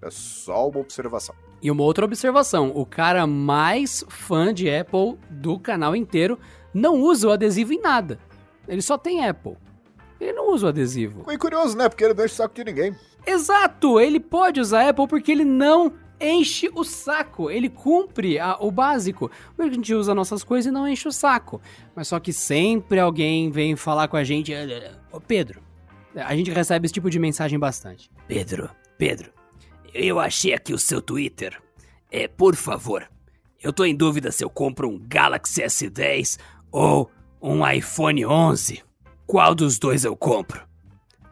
É só uma observação. E uma outra observação: o cara mais fã de Apple do canal inteiro não usa o adesivo em nada. Ele só tem Apple. Ele não usa o adesivo. Foi curioso, né? Porque ele não enche o saco de ninguém. Exato! Ele pode usar Apple porque ele não enche o saco. Ele cumpre a, o básico. A gente usa nossas coisas e não enche o saco. Mas só que sempre alguém vem falar com a gente. Ô Pedro, a gente recebe esse tipo de mensagem bastante. Pedro, Pedro, eu achei aqui o seu Twitter. É, por favor, eu tô em dúvida se eu compro um Galaxy S10 ou um iPhone 11. Qual dos dois eu compro?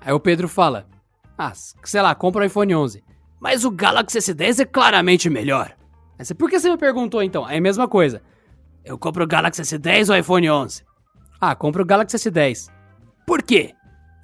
Aí o Pedro fala: Ah, sei lá, compra o iPhone 11. Mas o Galaxy S10 é claramente melhor. Mas por que você me perguntou então? É a mesma coisa. Eu compro o Galaxy S10 ou o iPhone 11? Ah, compro o Galaxy S10. Por quê?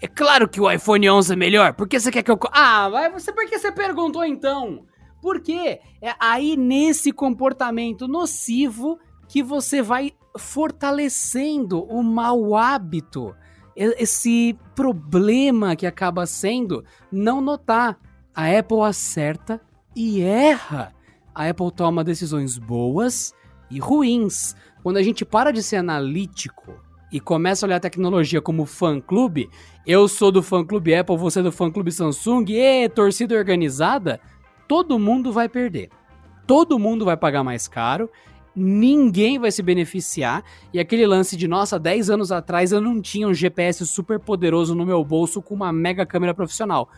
É claro que o iPhone 11 é melhor. Por que você quer que eu... Ah, vai você... Por que você perguntou então? Por quê? É aí nesse comportamento nocivo que você vai fortalecendo o mau hábito. Esse problema que acaba sendo não notar. A Apple acerta e erra. A Apple toma decisões boas e ruins. Quando a gente para de ser analítico e começa a olhar a tecnologia como fã-clube, eu sou do fã-clube Apple, você é do fã-clube Samsung, e torcida organizada, todo mundo vai perder. Todo mundo vai pagar mais caro, ninguém vai se beneficiar, e aquele lance de, nossa, 10 anos atrás eu não tinha um GPS super poderoso no meu bolso com uma mega câmera profissional.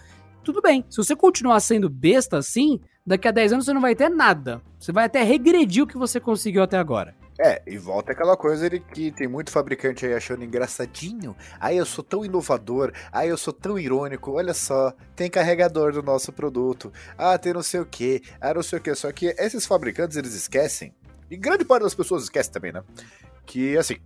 Tudo bem, se você continuar sendo besta assim, daqui a 10 anos você não vai ter nada. Você vai até regredir o que você conseguiu até agora. É, e volta aquela coisa de que tem muito fabricante aí achando engraçadinho. Aí eu sou tão inovador, aí eu sou tão irônico, olha só, tem carregador do nosso produto. Ah, tem não sei o que, ah, não sei o que. Só que esses fabricantes eles esquecem, e grande parte das pessoas esquece também, né? Que assim,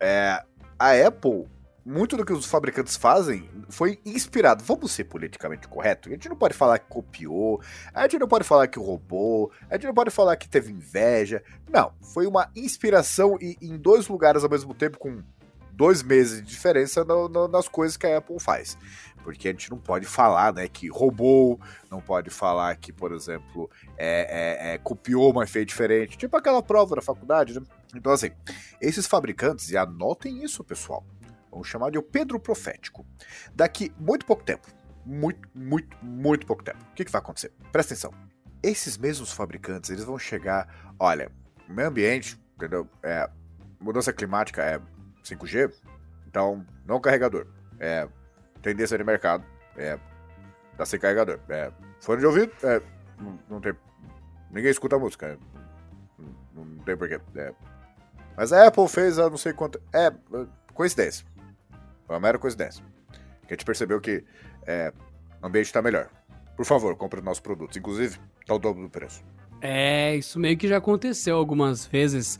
é, a Apple muito do que os fabricantes fazem foi inspirado. Vamos ser politicamente correto? A gente não pode falar que copiou, a gente não pode falar que roubou, a gente não pode falar que teve inveja. Não, foi uma inspiração e em dois lugares ao mesmo tempo, com dois meses de diferença no, no, nas coisas que a Apple faz. Porque a gente não pode falar né, que roubou, não pode falar que, por exemplo, é, é, é, copiou, mas fez diferente. Tipo aquela prova da faculdade, né? Então, assim, esses fabricantes, e anotem isso, pessoal Vamos chamar de o Pedro Profético. Daqui muito pouco tempo, muito, muito, muito pouco tempo, o que, que vai acontecer? Presta atenção. Esses mesmos fabricantes, eles vão chegar, olha, meio ambiente, entendeu? É, mudança climática é 5G, então não carregador. É tendência de mercado, é tá sem carregador. É fone de ouvido, é, não, não tem, ninguém escuta música, é, não, não, tem porquê. É, mas a Apple fez a não sei quanto, é coincidência. Foi uma mera coincidência. Que a gente percebeu que é, o ambiente está melhor. Por favor, compre nossos produtos. Inclusive, tá o dobro do preço. É, isso meio que já aconteceu algumas vezes.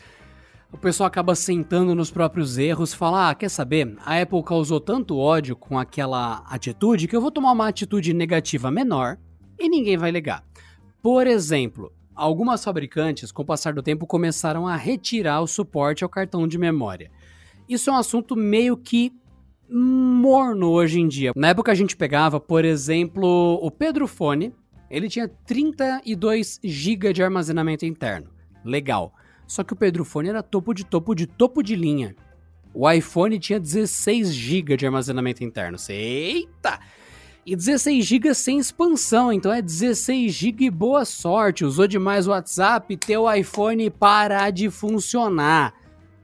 O pessoal acaba sentando nos próprios erros, fala: ah, quer saber? A Apple causou tanto ódio com aquela atitude que eu vou tomar uma atitude negativa menor e ninguém vai ligar. Por exemplo, algumas fabricantes, com o passar do tempo, começaram a retirar o suporte ao cartão de memória. Isso é um assunto meio que morno hoje em dia. Na época a gente pegava, por exemplo, o Pedro Fone, ele tinha 32 GB de armazenamento interno. Legal. Só que o Pedro Fone era topo de topo de topo de linha. O iPhone tinha 16 GB de armazenamento interno. Eita! E 16 GB sem expansão, então é 16 GB boa sorte. Usou demais o WhatsApp, teu iPhone parar de funcionar.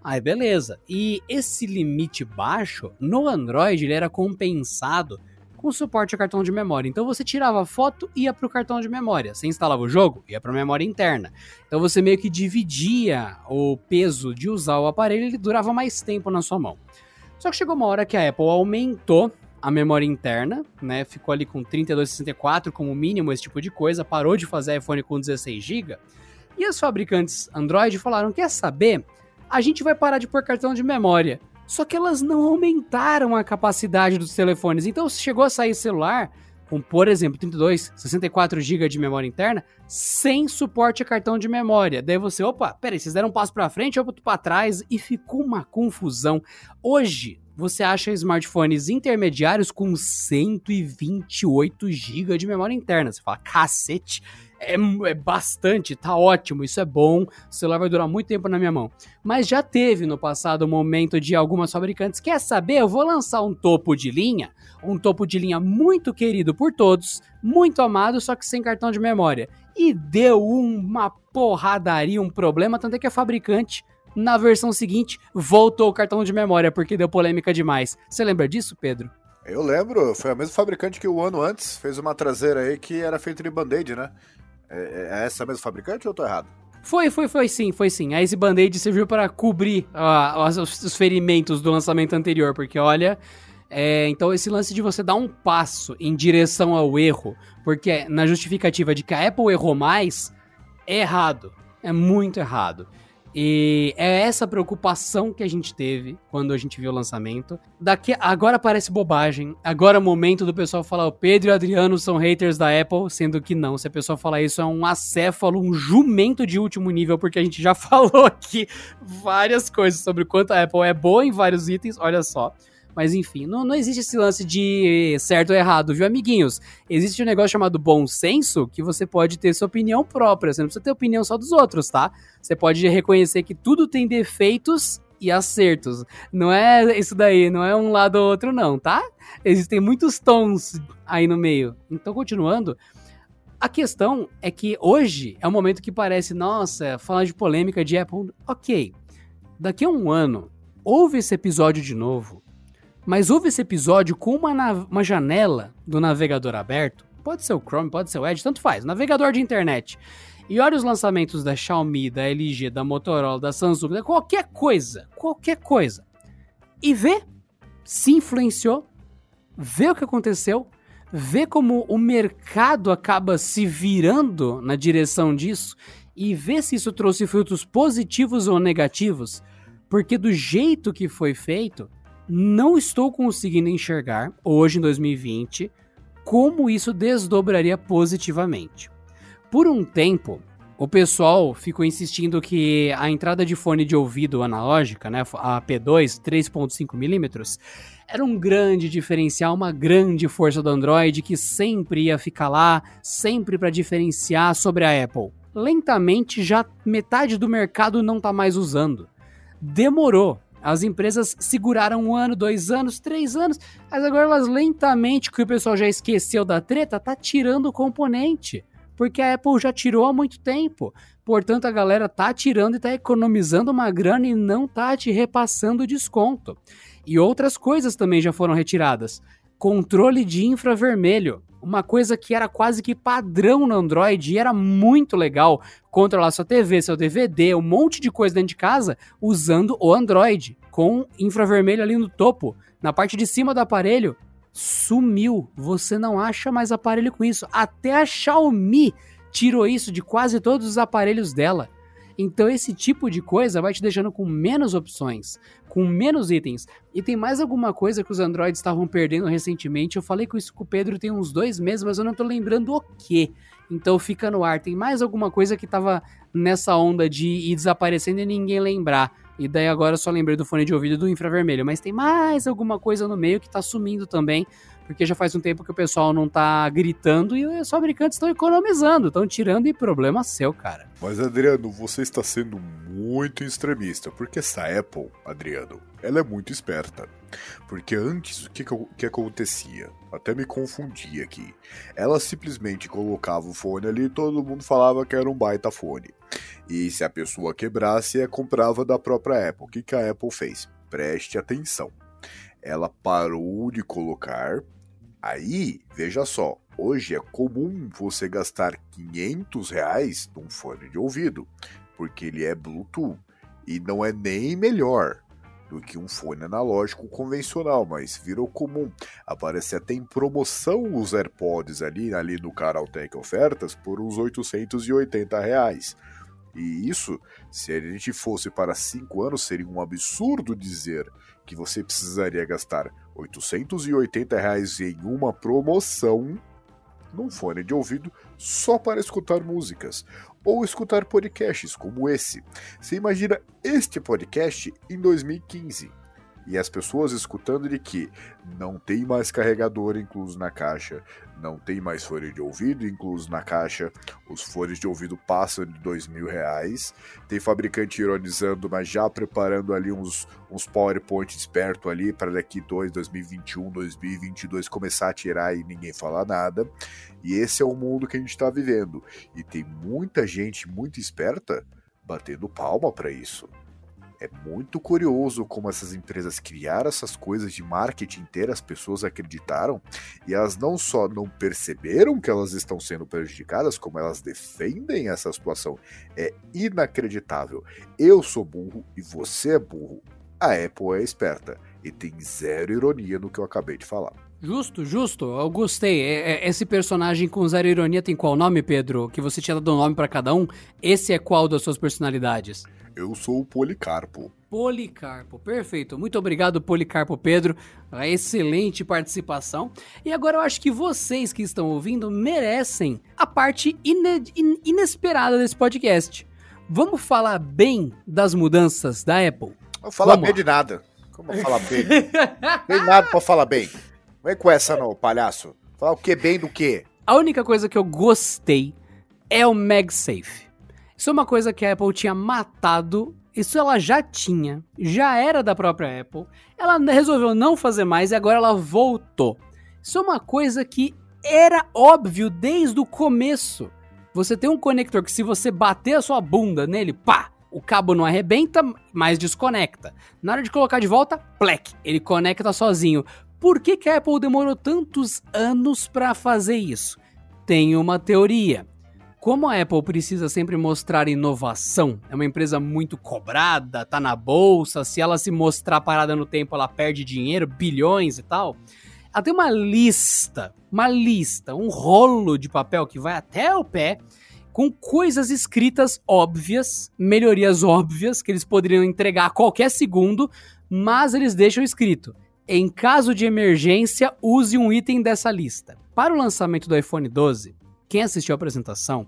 Aí beleza. E esse limite baixo no Android ele era compensado com suporte a cartão de memória. Então você tirava a foto e ia para o cartão de memória. Você instalava o jogo, ia para a memória interna. Então você meio que dividia o peso de usar o aparelho e ele durava mais tempo na sua mão. Só que chegou uma hora que a Apple aumentou a memória interna, né? Ficou ali com 3264 como mínimo, esse tipo de coisa, parou de fazer iPhone com 16 GB. E os fabricantes Android falaram: quer saber? a gente vai parar de pôr cartão de memória. Só que elas não aumentaram a capacidade dos telefones. Então, se chegou a sair celular com, por exemplo, 32, 64 GB de memória interna, sem suporte a cartão de memória. Daí você, opa, peraí, vocês deram um passo para frente, outro para trás e ficou uma confusão. Hoje, você acha smartphones intermediários com 128 GB de memória interna. Você fala, cacete, é, é, bastante, tá ótimo, isso é bom, o celular vai durar muito tempo na minha mão. Mas já teve no passado o um momento de algumas fabricantes, quer saber, eu vou lançar um topo de linha, um topo de linha muito querido por todos, muito amado, só que sem cartão de memória. E deu uma porradaria, um problema, tanto é que a fabricante na versão seguinte, voltou o cartão de memória porque deu polêmica demais. Você lembra disso, Pedro? Eu lembro, foi o mesmo fabricante que o ano antes fez uma traseira aí que era feita de band-aid, né? É, é essa mesmo fabricante ou eu tô errado? Foi, foi, foi sim, foi sim. A Easy Band-Aid serviu para cobrir os, os, ferimentos do lançamento anterior, porque olha. É, então, esse lance de você dar um passo em direção ao erro, porque na justificativa de que a Apple errou mais, é errado. É muito errado. E é essa preocupação que a gente teve quando a gente viu o lançamento. Daqui agora parece bobagem. Agora é o momento do pessoal falar o Pedro e o Adriano são haters da Apple, sendo que não. Se a pessoa falar isso é um acéfalo, um jumento de último nível, porque a gente já falou aqui várias coisas sobre o quanto a Apple é boa em vários itens. Olha só. Mas enfim, não, não existe esse lance de certo ou errado, viu, amiguinhos? Existe um negócio chamado bom senso que você pode ter sua opinião própria. Você não precisa ter opinião só dos outros, tá? Você pode reconhecer que tudo tem defeitos e acertos. Não é isso daí, não é um lado ou outro, não, tá? Existem muitos tons aí no meio. Então, continuando. A questão é que hoje é um momento que parece, nossa, falar de polêmica de Apple. Ok. Daqui a um ano, houve esse episódio de novo mas houve esse episódio com uma, uma janela do navegador aberto. Pode ser o Chrome, pode ser o Edge, tanto faz. Navegador de internet. E olha os lançamentos da Xiaomi, da LG, da Motorola, da Samsung, da qualquer coisa. Qualquer coisa. E vê se influenciou, vê o que aconteceu, vê como o mercado acaba se virando na direção disso e vê se isso trouxe frutos positivos ou negativos. Porque do jeito que foi feito, não estou conseguindo enxergar, hoje em 2020, como isso desdobraria positivamente. Por um tempo, o pessoal ficou insistindo que a entrada de fone de ouvido analógica, né, a P2 3.5mm, era um grande diferencial, uma grande força do Android que sempre ia ficar lá, sempre para diferenciar sobre a Apple. Lentamente, já metade do mercado não está mais usando. Demorou, as empresas seguraram um ano, dois anos, três anos, mas agora elas lentamente, que o pessoal já esqueceu da treta, tá tirando o componente. Porque a Apple já tirou há muito tempo. Portanto, a galera tá tirando e tá economizando uma grana e não tá te repassando desconto. E outras coisas também já foram retiradas. Controle de infravermelho uma coisa que era quase que padrão no Android e era muito legal controlar sua TV, seu DVD, um monte de coisa dentro de casa usando o Android com infravermelho ali no topo, na parte de cima do aparelho. Sumiu, você não acha mais aparelho com isso. Até a Xiaomi tirou isso de quase todos os aparelhos dela. Então esse tipo de coisa vai te deixando com menos opções, com menos itens. E tem mais alguma coisa que os Androids estavam perdendo recentemente. Eu falei com isso com o Pedro tem uns dois meses, mas eu não tô lembrando o que. Então fica no ar. Tem mais alguma coisa que tava nessa onda de ir desaparecendo e ninguém lembrar. E daí agora eu só lembrei do fone de ouvido do infravermelho. Mas tem mais alguma coisa no meio que tá sumindo também porque já faz um tempo que o pessoal não tá gritando e os fabricantes estão economizando, estão tirando e problema seu, cara. Mas Adriano, você está sendo muito extremista, porque essa Apple, Adriano, ela é muito esperta. Porque antes, o que, que acontecia? Até me confundi aqui. Ela simplesmente colocava o fone ali e todo mundo falava que era um baita fone. E se a pessoa quebrasse, é comprava da própria Apple. O que, que a Apple fez? Preste atenção. Ela parou de colocar Aí, veja só, hoje é comum você gastar 500 reais num fone de ouvido, porque ele é Bluetooth e não é nem melhor do que um fone analógico convencional, mas virou comum. Aparece até em promoção os AirPods ali, ali no Canaltech Ofertas por uns 880 reais. E isso, se a gente fosse para 5 anos, seria um absurdo dizer que você precisaria gastar 880 reais em uma promoção num fone de ouvido só para escutar músicas ou escutar podcasts como esse. Você imagina este podcast em 2015 e as pessoas escutando de que não tem mais carregador incluso na caixa, não tem mais fone de ouvido incluso na caixa, os fones de ouvido passam de dois mil reais, tem fabricante ironizando, mas já preparando ali uns, uns PowerPoints perto ali para daqui 2, 2021, 2022 começar a tirar e ninguém falar nada. E esse é o mundo que a gente está vivendo. E tem muita gente muito esperta batendo palma para isso. É muito curioso como essas empresas criaram essas coisas de marketing inteira, as pessoas acreditaram e elas não só não perceberam que elas estão sendo prejudicadas, como elas defendem essa situação. É inacreditável. Eu sou burro e você é burro. A Apple é esperta e tem zero ironia no que eu acabei de falar. Justo, justo. Eu gostei. É, é, esse personagem com zero ironia tem qual nome, Pedro? Que você tinha dado um nome para cada um? Esse é qual das suas personalidades? Eu sou o Policarpo. Policarpo, perfeito. Muito obrigado, Policarpo Pedro. A excelente participação. E agora eu acho que vocês que estão ouvindo merecem a parte ine in inesperada desse podcast. Vamos falar bem das mudanças da Apple? Vou falar Vamos bem lá. de nada. Como falar bem? Tem nada pra falar bem. Vem com essa não, palhaço. Falar o que bem do que? A única coisa que eu gostei é o MagSafe. Isso é uma coisa que a Apple tinha matado. Isso ela já tinha, já era da própria Apple. Ela resolveu não fazer mais e agora ela voltou. Isso é uma coisa que era óbvio desde o começo. Você tem um conector que se você bater a sua bunda nele, pá, o cabo não arrebenta, mas desconecta. Na hora de colocar de volta, plec, ele conecta sozinho. Por que, que a Apple demorou tantos anos para fazer isso? Tem uma teoria. Como a Apple precisa sempre mostrar inovação, é uma empresa muito cobrada, tá na bolsa, se ela se mostrar parada no tempo, ela perde dinheiro, bilhões e tal. Ela tem uma lista, uma lista, um rolo de papel que vai até o pé, com coisas escritas óbvias, melhorias óbvias, que eles poderiam entregar a qualquer segundo, mas eles deixam escrito. Em caso de emergência, use um item dessa lista. Para o lançamento do iPhone 12, quem assistiu a apresentação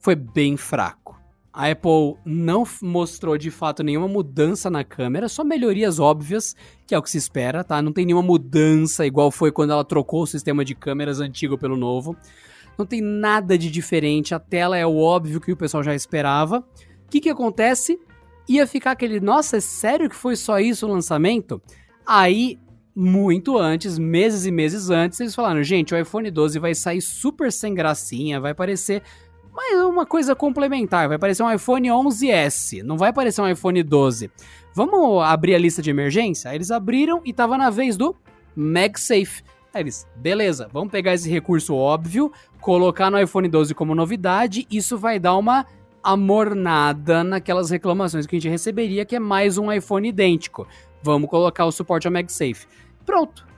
foi bem fraco. A Apple não mostrou de fato nenhuma mudança na câmera, só melhorias óbvias, que é o que se espera, tá? Não tem nenhuma mudança igual foi quando ela trocou o sistema de câmeras antigo pelo novo. Não tem nada de diferente, a tela é o óbvio que o pessoal já esperava. O que que acontece? Ia ficar aquele, nossa, é sério que foi só isso o lançamento? Aí, muito antes, meses e meses antes, eles falaram, gente, o iPhone 12 vai sair super sem gracinha, vai parecer mas uma coisa complementar, vai parecer um iPhone 11S, não vai parecer um iPhone 12. Vamos abrir a lista de emergência? Aí eles abriram e tava na vez do MagSafe. Aí eles, beleza, vamos pegar esse recurso óbvio, colocar no iPhone 12 como novidade, isso vai dar uma amornada naquelas reclamações que a gente receberia, que é mais um iPhone idêntico. Vamos colocar o suporte ao MagSafe. Pronto.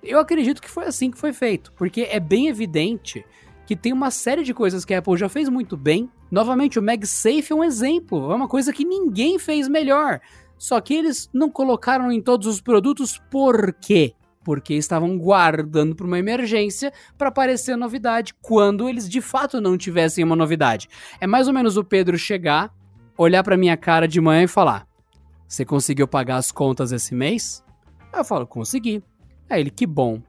Eu acredito que foi assim que foi feito, porque é bem evidente que tem uma série de coisas que a Apple já fez muito bem. Novamente, o MagSafe é um exemplo, é uma coisa que ninguém fez melhor. Só que eles não colocaram em todos os produtos por quê? Porque estavam guardando para uma emergência para aparecer novidade quando eles de fato não tivessem uma novidade. É mais ou menos o Pedro chegar, olhar para minha cara de manhã e falar: "Você conseguiu pagar as contas esse mês?" Aí eu falo: "Consegui". Aí ele: "Que bom.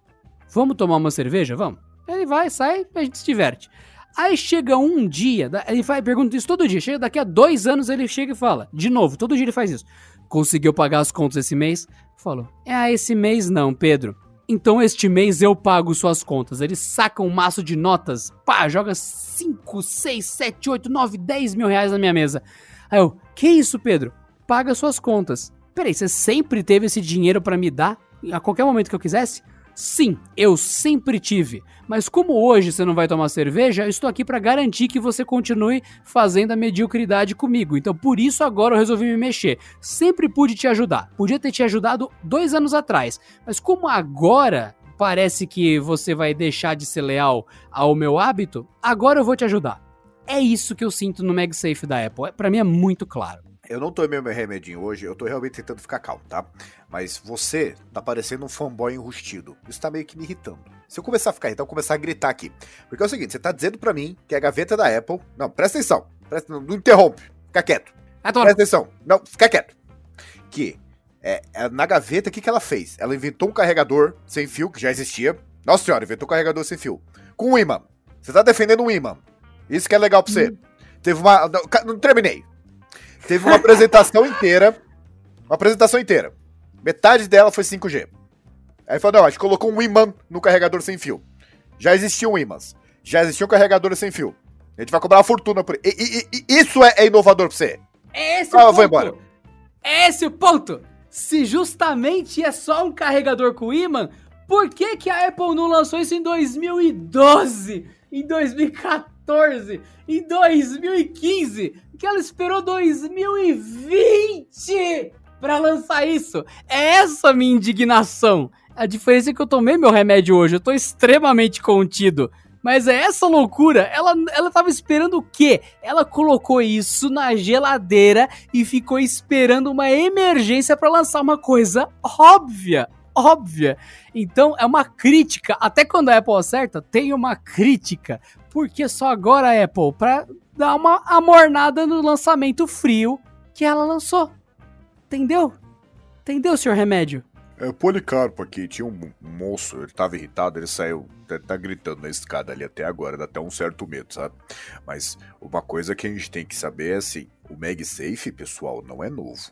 Vamos tomar uma cerveja? Vamos?" Ele vai, sai, a gente se diverte. Aí chega um dia, ele vai pergunta isso todo dia. Chega daqui a dois anos, ele chega e fala, de novo, todo dia ele faz isso. Conseguiu pagar as contas esse mês? Falou, é, esse mês não, Pedro. Então este mês eu pago suas contas. Ele saca um maço de notas, pá, joga 5, 6, 7, 8, 9, 10 mil reais na minha mesa. Aí eu, que isso, Pedro? Paga suas contas. Peraí, você sempre teve esse dinheiro pra me dar? A qualquer momento que eu quisesse? Sim, eu sempre tive. Mas como hoje você não vai tomar cerveja, eu estou aqui para garantir que você continue fazendo a mediocridade comigo. Então por isso agora eu resolvi me mexer. Sempre pude te ajudar. Podia ter te ajudado dois anos atrás. Mas como agora parece que você vai deixar de ser leal ao meu hábito, agora eu vou te ajudar. É isso que eu sinto no MagSafe da Apple. Para mim é muito claro. Eu não tomei meu remedinho hoje, eu tô realmente tentando ficar calmo, tá? Mas você tá parecendo um fanboy enrustido. Isso tá meio que me irritando. Se eu começar a ficar irritado, eu começar a gritar aqui. Porque é o seguinte, você tá dizendo pra mim que a gaveta da Apple... Não, presta atenção. Presta, não, não interrompe. Fica quieto. Tô- Presta atenção. Não, fica quieto. Que é, é, na gaveta, o que, que ela fez? Ela inventou um carregador sem fio, que já existia. Nossa senhora, inventou um carregador sem fio. Com um imã. Você tá defendendo um imã. Isso que é legal pra você. Teve uma... Não, não terminei. Teve uma apresentação inteira. Uma apresentação inteira. Metade dela foi 5G. Aí falou, não, a gente colocou um imã no carregador sem fio. Já existiam imãs. Já existiam carregadores sem fio. A gente vai cobrar uma fortuna por e, e- e- isso é, é inovador pra você. É esse Ah, o ponto. vou embora. É esse o ponto. Se justamente é só um carregador com ímã, por que, que a Apple não lançou isso em 2012? Em 2014? Em 2015? Que ela esperou 2020 pra lançar isso? É essa a minha indignação. A diferença é que eu tomei meu remédio hoje, eu tô extremamente contido. Mas é essa loucura. Ela, ela tava esperando o quê? Ela colocou isso na geladeira e ficou esperando uma emergência para lançar uma coisa óbvia. Óbvia. Então é uma crítica. Até quando a Apple acerta, tem uma crítica. Porque só agora a Apple, pra dar uma amornada no lançamento frio que ela lançou. Entendeu? Entendeu, senhor Remédio? É, o Policarpo aqui, tinha um moço, ele tava irritado, ele saiu, tá, tá, gritando na escada ali até agora, dá até um certo medo, sabe? Mas uma coisa que a gente tem que saber é assim, o MagSafe, pessoal, não é novo.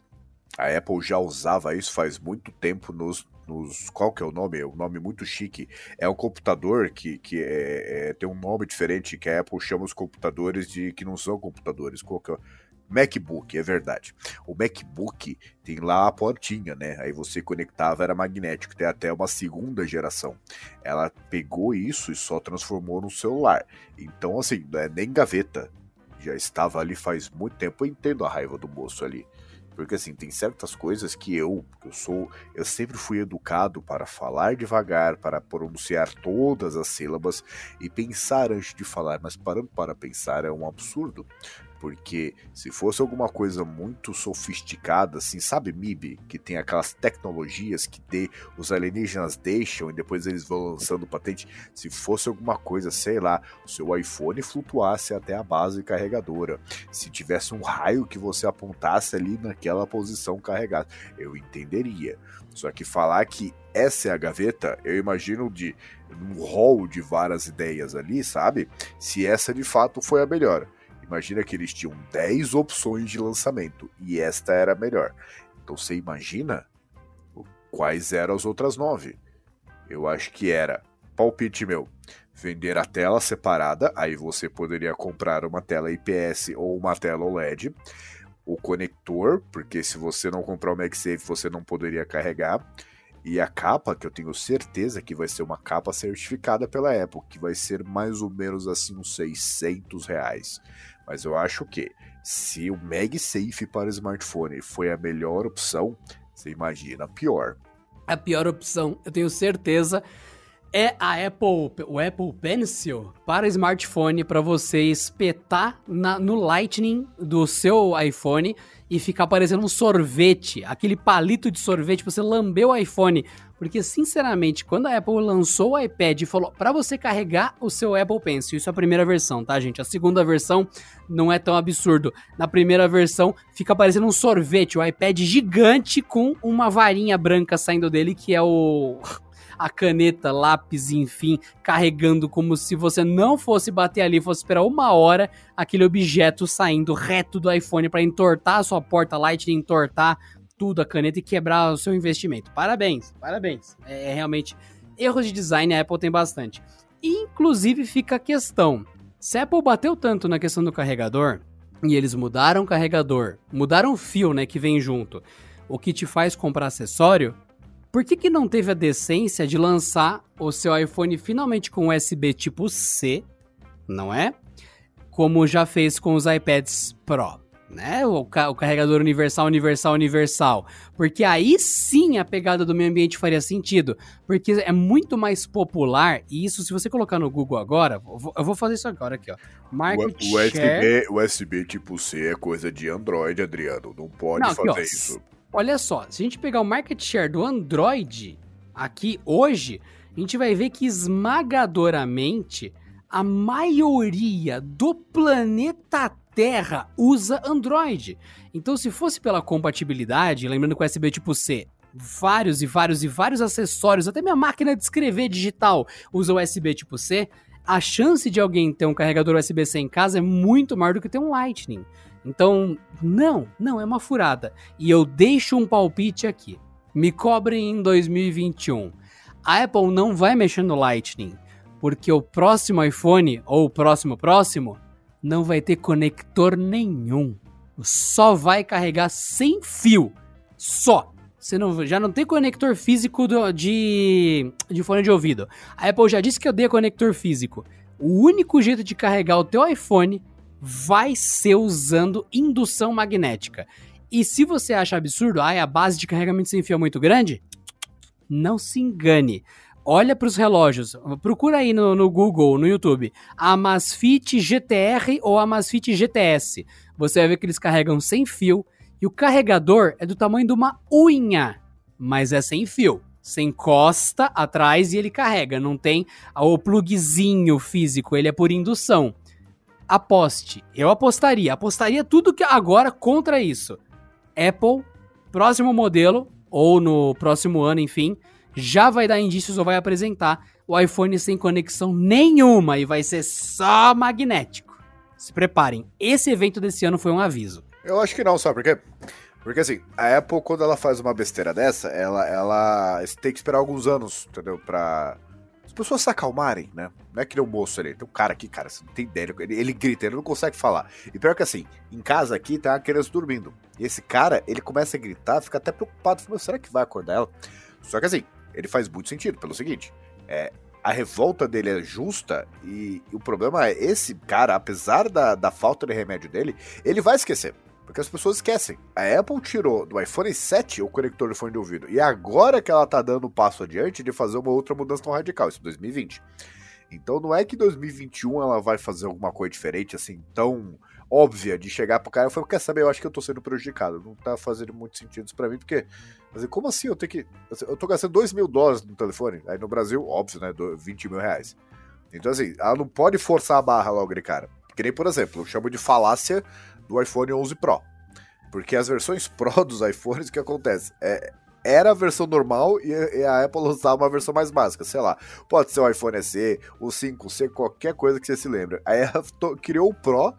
A Apple já usava isso faz muito tempo nos, nos qual que é o nome? É um nome muito chique. É um computador que, que é, é, tem um nome diferente que a Apple chama os computadores de que não são computadores. Qual que é? MacBook, é verdade. O MacBook tem lá a portinha, né? Aí você conectava, era magnético, tem até uma segunda geração. Ela pegou isso e só transformou no celular. Então, assim, não é nem gaveta. Já estava ali faz muito tempo. Eu entendo a raiva do moço ali. Porque assim, tem certas coisas que eu, eu sou, eu sempre fui educado para falar devagar, para pronunciar todas as sílabas e pensar antes de falar, mas parando para pensar é um absurdo. Porque se fosse alguma coisa muito sofisticada, assim, sabe, MIB, que tem aquelas tecnologias que de, os alienígenas deixam e depois eles vão lançando patente. Se fosse alguma coisa, sei lá, o seu iPhone flutuasse até a base carregadora. Se tivesse um raio que você apontasse ali naquela posição carregada, eu entenderia. Só que falar que essa é a gaveta, eu imagino de um rol de várias ideias ali, sabe? Se essa de fato foi a melhor. Imagina que eles tinham 10 opções de lançamento e esta era a melhor. Então você imagina quais eram as outras 9? Eu acho que era, palpite meu, vender a tela separada, aí você poderia comprar uma tela IPS ou uma tela OLED, o conector, porque se você não comprar o MagSafe você não poderia carregar, e a capa, que eu tenho certeza que vai ser uma capa certificada pela Apple, que vai ser mais ou menos assim uns 600 reais. Mas eu acho que se o MagSafe para smartphone foi a melhor opção, você imagina a pior. A pior opção, eu tenho certeza, é a Apple, o Apple Pencil para smartphone para você espetar na, no Lightning do seu iPhone e ficar parecendo um sorvete, aquele palito de sorvete, você lambeu o iPhone. Porque, sinceramente, quando a Apple lançou o iPad e falou para você carregar o seu Apple Pencil, isso é a primeira versão, tá, gente? A segunda versão não é tão absurdo. Na primeira versão, fica parecendo um sorvete, o iPad gigante com uma varinha branca saindo dele, que é o a caneta, lápis, enfim, carregando como se você não fosse bater ali, fosse esperar uma hora aquele objeto saindo reto do iPhone para entortar a sua porta Lightning, entortar tudo a caneta e quebrar o seu investimento. Parabéns, parabéns. É, é realmente erros de design a Apple tem bastante. Inclusive fica a questão: se a Apple bateu tanto na questão do carregador e eles mudaram o carregador, mudaram o fio, né, que vem junto, o que te faz comprar acessório, por que, que não teve a decência de lançar o seu iPhone finalmente com USB tipo C, não é? Como já fez com os iPads Pro, né? O, ca o carregador universal, universal, universal. Porque aí sim a pegada do meio ambiente faria sentido. Porque é muito mais popular, e isso se você colocar no Google agora, eu vou, eu vou fazer isso agora aqui, ó. Market o, USB, USB tipo C é coisa de Android, Adriano. Não pode não, fazer aqui, ó, isso. Olha só, se a gente pegar o market share do Android aqui hoje, a gente vai ver que esmagadoramente a maioria do planeta Terra usa Android. Então, se fosse pela compatibilidade, lembrando que o USB tipo C, vários e vários e vários acessórios, até minha máquina de escrever digital usa USB tipo C, a chance de alguém ter um carregador USB-C em casa é muito maior do que ter um Lightning. Então, não, não, é uma furada. E eu deixo um palpite aqui. Me cobrem em 2021. A Apple não vai mexer no Lightning, porque o próximo iPhone, ou o próximo próximo, não vai ter conector nenhum. Só vai carregar sem fio. Só. Você não, já não tem conector físico do, de, de fone de ouvido. A Apple já disse que odeia conector físico. O único jeito de carregar o teu iPhone vai ser usando indução magnética. E se você acha absurdo, ah, a base de carregamento sem fio é muito grande, não se engane. olha para os relógios, procura aí no, no, Google, no YouTube, Amazfit GTR ou Amazfit GTS. Você vai ver que eles carregam sem fio e o carregador é do tamanho de uma unha, mas é sem fio. Você encosta atrás e ele carrega, não tem o plugzinho físico, ele é por indução. Aposte, eu apostaria, apostaria tudo que agora contra isso. Apple, próximo modelo, ou no próximo ano, enfim, já vai dar indícios ou vai apresentar o iPhone sem conexão nenhuma e vai ser só magnético. Se preparem, esse evento desse ano foi um aviso. Eu acho que não, sabe por quê? Porque assim, a Apple, quando ela faz uma besteira dessa, ela, ela tem que esperar alguns anos, entendeu? Pra pessoas se acalmarem, né? Não é que nem um moço ali. Tem um cara aqui, cara, você não tem ideia. Ele, ele grita, ele não consegue falar. E pior que assim, em casa aqui tá a criança dormindo. E esse cara, ele começa a gritar, fica até preocupado. Fala, será que vai acordar ela? Só que assim, ele faz muito sentido, pelo seguinte: é, a revolta dele é justa e, e, o problema é esse cara, apesar da, da falta de remédio dele, ele vai esquecer. Porque as pessoas esquecem. A Apple tirou do iPhone 7 o conector de fone de ouvido. E agora que ela tá dando um passo adiante de fazer uma outra mudança tão radical, isso em 2020. Então não é que em 2021 ela vai fazer alguma coisa diferente, assim, tão óbvia de chegar pro cara e falar, quer saber, eu acho que eu tô sendo prejudicado. Não tá fazendo muito sentido isso pra mim, porque. Mas como assim? Eu tenho que. Eu tô gastando 2 mil dólares no telefone. Aí no Brasil, óbvio, né? 20 mil reais. Então, assim, ela não pode forçar a barra logo de cara. Que nem, por exemplo, eu chamo de falácia do iPhone 11 Pro. Porque as versões Pro dos iPhones, o que acontece? É, era a versão normal e a Apple usava uma versão mais básica, sei lá. Pode ser o iPhone SE, o 5C, qualquer coisa que você se lembre. Aí ela criou o Pro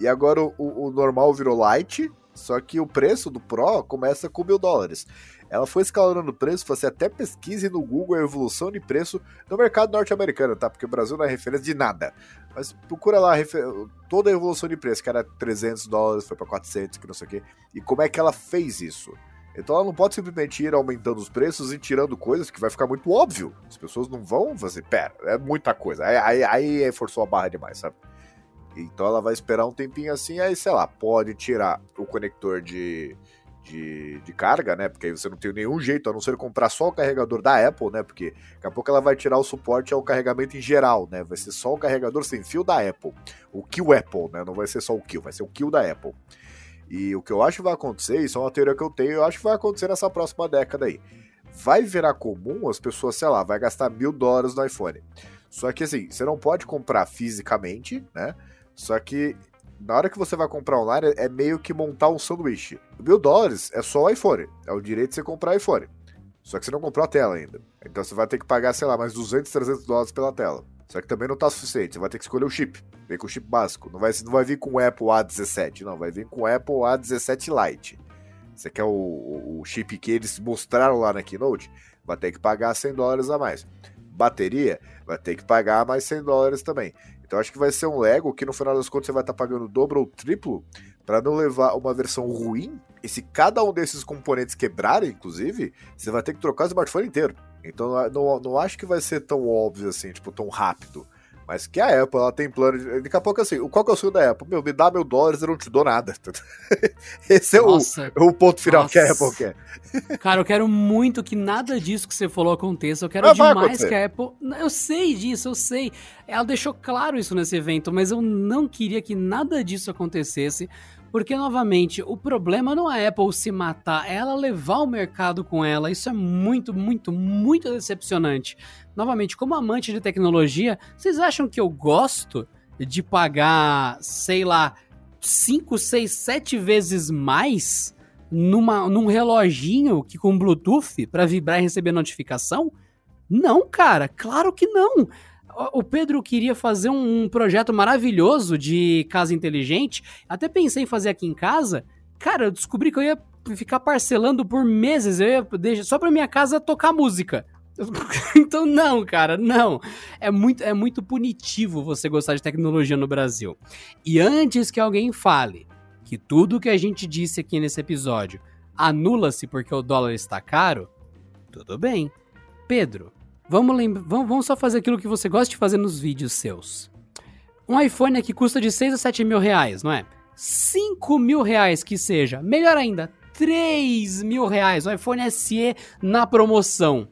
e agora o, o, normal virou Lite, só que o preço do Pro começa com mil dólares. Ela foi escalando o preço, você até pesquise no Google a evolução de preço no mercado norte-americano, tá? Porque o Brasil não é referência de nada. Mas procura lá toda a evolução de preço, que era 300 dólares, foi para 400, que não sei o quê. E como é que ela fez isso? Então ela não pode simplesmente ir aumentando os preços e tirando coisas que vai ficar muito óbvio. As pessoas não vão fazer, pera, é muita coisa. Aí, aí, aí forçou a barra demais, sabe? Então ela vai esperar um tempinho assim, aí sei lá, pode tirar o conector de, de, de, carga, né? Porque aí você não tem nenhum jeito, a não ser comprar só o carregador da Apple, né? Porque daqui a pouco ela vai tirar o suporte ao carregamento em geral, né? Vai ser só o carregador sem fio da Apple. O Kill Apple, né? Não vai ser só o Kill, vai ser o Kill da Apple. E o que eu acho que vai acontecer, isso é uma teoria que eu tenho, eu acho que vai acontecer nessa próxima década aí. Vai virar comum as pessoas, sei lá, vai gastar mil dólares no iPhone. Só que assim, você não pode comprar fisicamente, né? Só que na hora que você vai comprar online, é meio que montar um sanduíche. Mil dólares é só o iPhone. É o direito de você comprar iPhone. Só que você não comprou a tela ainda. Então você vai ter que pagar, sei lá, mais 200, 300 dólares pela tela. Só que também não tá suficiente. Você vai ter que escolher o chip. Vem com o chip básico. Não vai, não vai vir com o Apple A17, não. Vai vir com o Apple A17 Lite. Você quer o, o chip que eles mostraram lá na Keynote? Vai ter que pagar 100 dólares a mais. Bateria? Vai ter que pagar mais 100 dólares também. Então acho que vai ser um Lego que no final das contas você vai estar tá pagando dobro ou triplo para não levar uma versão ruim. E se cada um desses componentes quebrarem, inclusive, você vai ter que trocar o smartphone inteiro. Então não, não acho que vai ser tão óbvio assim, tipo, tão rápido. Mas que a Apple, ela tem plano de. Daqui a pouco, assim, qual que é o sonho da Apple? Meu, me dá mil dólares eu não te dou nada. Esse é o, o, ponto final Nossa. que a Apple quer. Cara, eu quero muito que nada disso que você falou aconteça. Eu quero demais que a Apple. Eu sei disso, eu sei. Ela deixou claro isso nesse evento, mas eu não queria que nada disso acontecesse. Porque, novamente, o problema não é a Apple se matar, é ela levar o mercado com ela. Isso é muito, muito, muito decepcionante. Novamente, como amante de tecnologia, vocês acham que eu gosto de pagar, sei lá, 5, 6, 7 vezes mais numa, num reloginho que com Bluetooth para vibrar e receber notificação? Não, cara, claro que não o Pedro queria fazer um projeto maravilhoso de casa inteligente. Até pensei em fazer aqui em casa. Cara, eu descobri que eu ia ficar parcelando por meses. Eu ia deixar só pra minha casa tocar música. então não, cara, não. É muito, é muito punitivo você gostar de tecnologia no Brasil. E antes que alguém fale que tudo que a gente disse aqui nesse episódio anula-se porque o dólar está caro, tudo bem. Pedro, Vamos, vamos, vamos só fazer aquilo que você gosta de fazer nos vídeos seus. Um iPhone aqui custa de 6 a 7 mil reais, não é? 5 mil reais que seja. Melhor ainda, 3 mil reais. Um iPhone SE na promoção.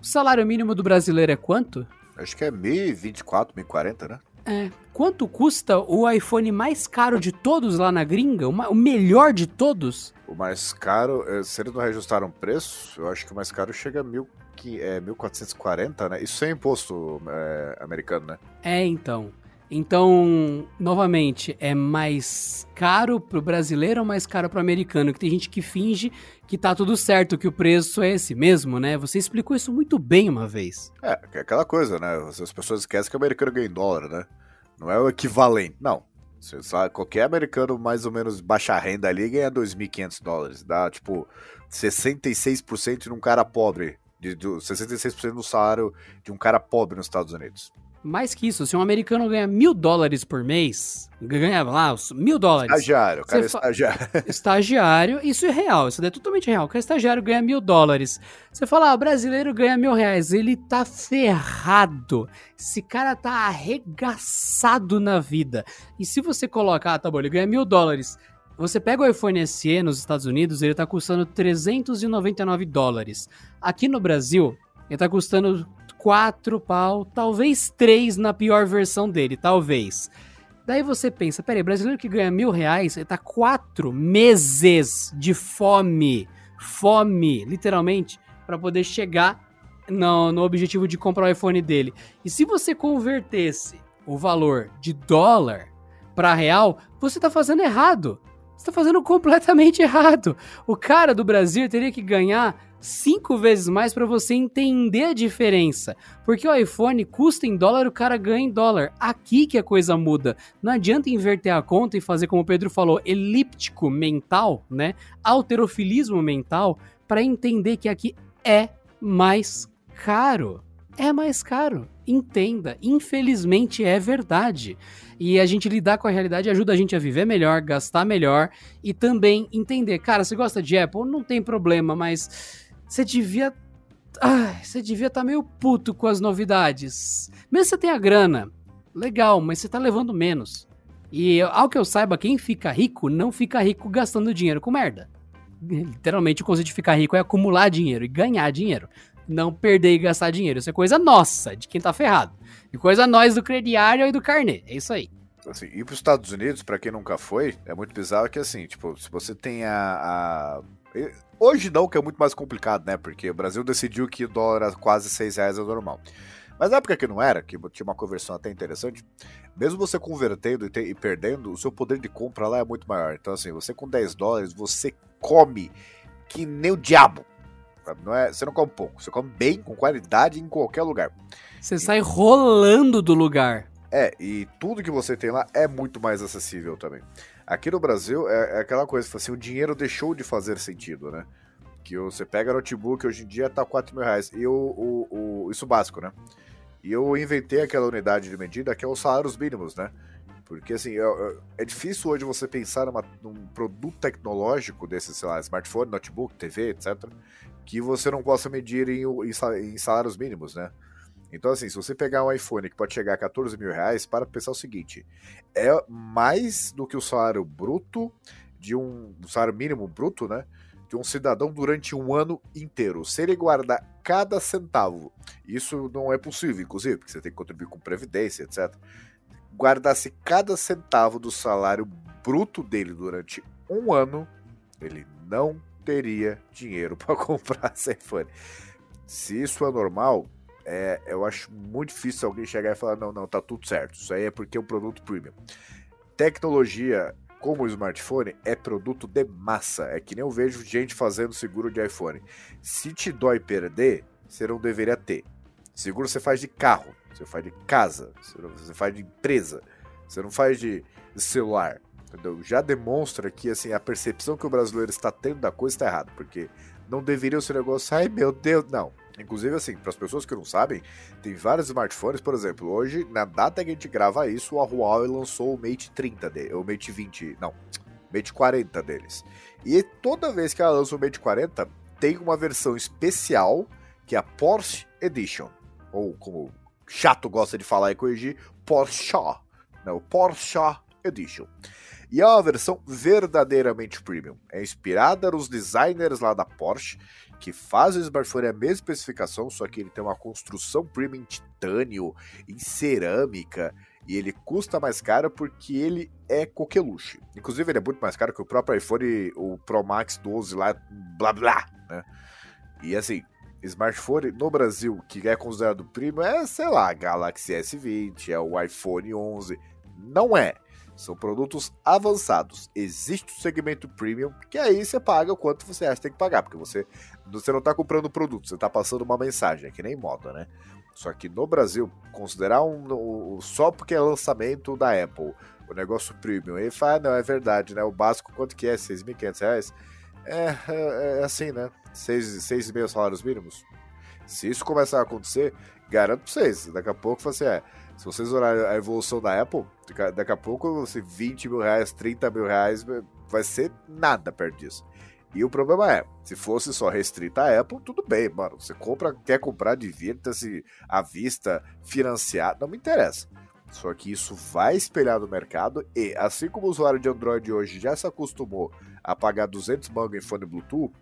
O salário mínimo do brasileiro é quanto? Acho que é 1024, 1040, né? É. Quanto custa o iPhone mais caro de todos lá na gringa? O melhor de todos? O mais caro, eh, se eles não reajustaram o preço, eu acho que o mais caro chega a mil, que é 1440, né? Isso sem imposto é, americano, né? É, então. Então, novamente, é mais caro pro brasileiro ou mais caro pro americano? Que tem gente que finge que tá tudo certo, que o preço é esse mesmo, né? Você explicou isso muito bem uma vez. É, é aquela coisa, né? As pessoas esquecem que o americano ganha em dólar, né? Não é o equivalente. Não. Você sabe, qualquer americano mais ou menos baixa renda ali ganha 2.500 dólares. Dá, tipo, 66% de um cara pobre. De, de, 66% do salário de um cara pobre nos Estados Unidos. Mais que isso, se um americano ganha mil dólares por mês, ganha lá os mil dólares. Estagiário, o cara é estagiário. Estagiário, isso é real, isso é totalmente real. O cara estagiário ganha mil dólares. Você fala, ah, brasileiro ganha mil reais. Ele tá ferrado. Esse cara tá arregaçado na vida. E se você colocar, ah, tá bom, ele ganha mil dólares. Você pega o iPhone SE nos Estados Unidos, ele tá custando 399 dólares. Aqui no Brasil, ele tá custando 4 pau, talvez 3 na pior versão dele, talvez. Daí você pensa, peraí, brasileiro que ganha mil reais, ele tá quatro meses de fome, fome, literalmente, para poder chegar no, no objetivo de comprar o iPhone dele. E se você convertesse o valor de dólar para real, você tá fazendo errado. Você tá fazendo completamente errado. O cara do Brasil teria que ganhar cinco vezes mais para você entender a diferença. Porque o iPhone custa em dólar, o cara ganha em dólar. Aqui que a coisa muda. Não adianta inverter a conta e fazer, como o Pedro falou, elíptico mental, né? Alterofilismo mental, para entender que aqui é mais caro. É mais caro. Entenda. Infelizmente é verdade. E a gente lidar com a realidade ajuda a gente a viver melhor, gastar melhor e também entender. Cara, você gosta de Apple? Não tem problema, mas você devia. Ai, você devia estar meio puto com as novidades. Mesmo você tenha grana, legal, mas você tá levando menos. E ao que eu saiba, quem fica rico não fica rico gastando dinheiro com merda. Literalmente, o conceito de ficar rico é acumular dinheiro e ganhar dinheiro. Não perder e gastar dinheiro. Isso é coisa nossa, de quem tá ferrado. E coisa nós do crediário e do carnê. É isso aí. Assim, ir para os Estados Unidos, para quem nunca foi, é muito bizarro que assim, tipo, se você tem a, a- Hoje não, que é muito mais complicado, né? Porque o Brasil decidiu que o dólar a quase 6 reais é normal. Mas na época que não era, que tinha uma conversão até interessante, mesmo você convertendo e, e perdendo, o seu poder de compra lá é muito maior. Então, assim, você com 10 dólares, você come que nem o diabo. Não é, você não come pouco, você come bem, com qualidade, em qualquer lugar. Você sai rolando do lugar. É, e tudo que você tem lá é muito mais acessível também. Aqui no Brasil é, é aquela coisa, assim, o dinheiro deixou de fazer sentido, né? Que você pega notebook, hoje em dia tá 4 mil reais. E o, o, o- isso básico, né? E eu inventei aquela unidade de medida que é os salários mínimos, né? Porque assim, é, é- é difícil hoje você pensar numa- num produto tecnológico desse, sei lá, smartphone, notebook, TV, etc., que você não possa medir em, em sa- em salários mínimos, né? Então, assim, se você pegar um iPhone que pode chegar a 14 mil reais, para pensar o seguinte: é mais do que o salário bruto de um. O salário mínimo bruto, né? De um cidadão durante um ano inteiro. Se ele guardar cada centavo, isso não é possível, inclusive, porque você tem que contribuir com previdência, etc. Guardasse cada centavo do salário bruto dele durante um ano, ele não teria dinheiro para comprar esse iPhone. Se isso é normal, é, eu acho muito difícil alguém chegar e falar: não, não, tá tudo certo. Isso aí é porque é um produto premium. Tecnologia como o smartphone é produto de massa. É que nem eu vejo gente fazendo seguro de iPhone. Se te dói perder, você não deveria ter. Seguro você faz de carro, você faz de casa, você faz de empresa, você não faz de celular. Entendeu? Já demonstra que assim, a percepção que o brasileiro está tendo da coisa está errada, porque não deveria ser negócio, ai meu Deus, não. Inclusive, assim, para as pessoas que não sabem, tem vários smartphones, por exemplo, hoje, na data que a gente grava isso, a Huawei lançou o Mate 30 dele, o Mate 20, não, Mate 40 deles. E toda vez que ela lança o Mate 40, tem uma versão especial, que é a Porsche Edition, ou como chato gosta de falar e corrigir, Porsche, não, Porsche Edition. E é uma versão verdadeiramente premium. É inspirada nos designers lá da Porsche, que fazem o smartphone a mesma especificação, só que ele tem uma construção premium em titânio, em cerâmica, e ele custa mais caro porque ele é coqueluche. Inclusive, ele é muito mais caro que o próprio iPhone, o Pro Max 12 lá, blá blá, né? E assim, smartphone no Brasil que é considerado premium é, sei lá, Galaxy S20, é o iPhone 11. Não é. São produtos avançados. Existe o segmento premium, que aí você paga o quanto você acha que tem que pagar, porque você, você não está comprando produto, você está passando uma mensagem, é que nem moda, né? Só que no Brasil, considerar um, um, só porque é lançamento da Apple, o negócio premium, aí fala, ah, não, é verdade, né? O básico quanto que é? 6.500 reais? É, é, é, assim, né? 6,5 salários mínimos. Se isso começar a acontecer, garanto pra vocês, daqui a pouco você assim, é. Se vocês olharem a evolução da Apple, daqui a pouco você 20 mil reais, 30 mil reais, vai ser nada perto disso. E o problema é, se fosse só restrita a Apple, tudo bem, mano. Você compra, quer comprar, divirta-se à vista, financiar, não me interessa. Só que isso vai espelhar no mercado e, assim como o usuário de Android hoje já se acostumou a pagar 200 mangos em fone Bluetooth,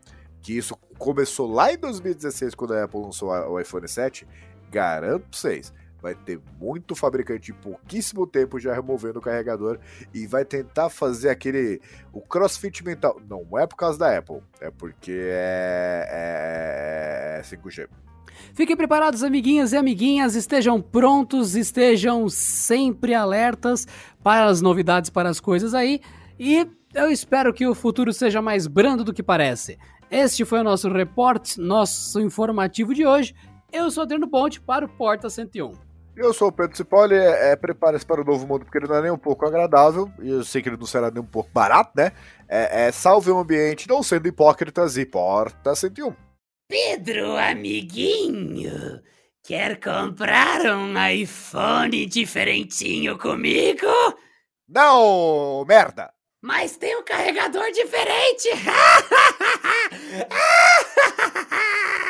que isso começou lá em 2016 quando a Apple lançou o iPhone 7, garanto pra vocês, vai ter muito fabricante em pouquíssimo tempo já removendo o carregador e vai tentar fazer aquele o crossfit mental. Não é por causa da Apple, é porque é, é 5G. Fiquem preparados, amiguinhas e amiguinhas, estejam prontos, estejam sempre alertas para as novidades, para as coisas aí. E eu espero que o futuro seja mais brando do que parece. Este foi o nosso reporte, nosso informativo de hoje. Eu sou Adriano Ponte para o Porta 101. Eu sou o Pedro Cipoli, é, é prepare-se para o novo mundo, porque ele não é nem um pouco agradável, e eu sei que ele não será nem um pouco barato, né? É, é salve o ambiente, não sendo hipócritas e porta 101. Pedro, amiguinho, quer comprar um iPhone diferentinho comigo? Não, merda! Mas tem um carregador diferente!